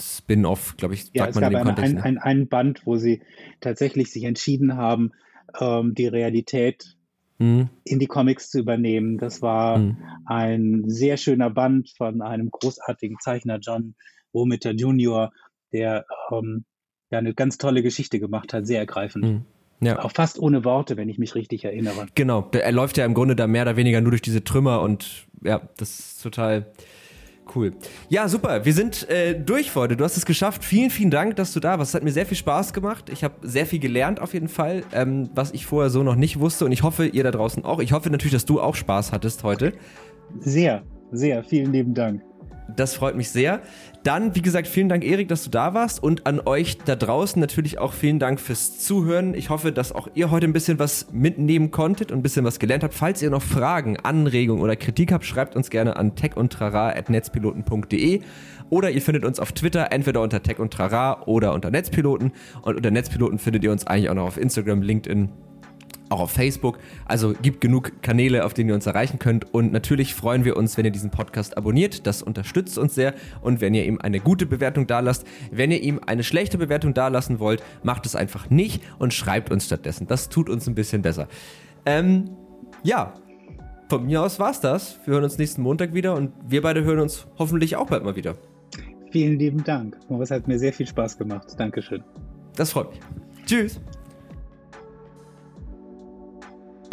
Spin-off, glaube ich, ja, sagt man in dem Kontext. Ein, ein, ein Band, wo sie tatsächlich sich entschieden haben, ähm, die Realität mhm. in die Comics zu übernehmen. Das war mhm. ein sehr schöner Band von einem großartigen Zeichner, John Romita Jr., der ähm, ja eine ganz tolle Geschichte gemacht hat, sehr ergreifend. Ja. Auch fast ohne Worte, wenn ich mich richtig erinnere. Genau, er läuft ja im Grunde da mehr oder weniger nur durch diese Trümmer und ja, das ist total Cool. Ja, super. Wir sind äh, durch heute. Du hast es geschafft. Vielen, vielen Dank, dass du da warst. Es hat mir sehr viel Spaß gemacht. Ich habe sehr viel gelernt auf jeden Fall, ähm, was ich vorher so noch nicht wusste. Und ich hoffe, ihr da draußen auch. Ich hoffe natürlich, dass du auch Spaß hattest heute. Sehr, sehr. Vielen lieben Dank. Das freut mich sehr. Dann, wie gesagt, vielen Dank, Erik, dass du da warst und an euch da draußen natürlich auch vielen Dank fürs Zuhören. Ich hoffe, dass auch ihr heute ein bisschen was mitnehmen konntet und ein bisschen was gelernt habt. Falls ihr noch Fragen, Anregungen oder Kritik habt, schreibt uns gerne an techundtrara.netzpiloten.de oder ihr findet uns auf Twitter entweder unter tech und trara oder unter Netzpiloten und unter Netzpiloten findet ihr uns eigentlich auch noch auf Instagram, LinkedIn auch auf Facebook. Also gibt genug Kanäle, auf denen ihr uns erreichen könnt. Und natürlich freuen wir uns, wenn ihr diesen Podcast abonniert. Das unterstützt uns sehr. Und wenn ihr ihm eine gute Bewertung dalasst. Wenn ihr ihm eine schlechte Bewertung dalassen wollt, macht es einfach nicht und schreibt uns stattdessen. Das tut uns ein bisschen besser. Ähm, ja, von mir aus war's das. Wir hören uns nächsten Montag wieder und wir beide hören uns hoffentlich auch bald mal wieder. Vielen lieben Dank. Es hat mir sehr viel Spaß gemacht. Dankeschön. Das freut mich. Tschüss.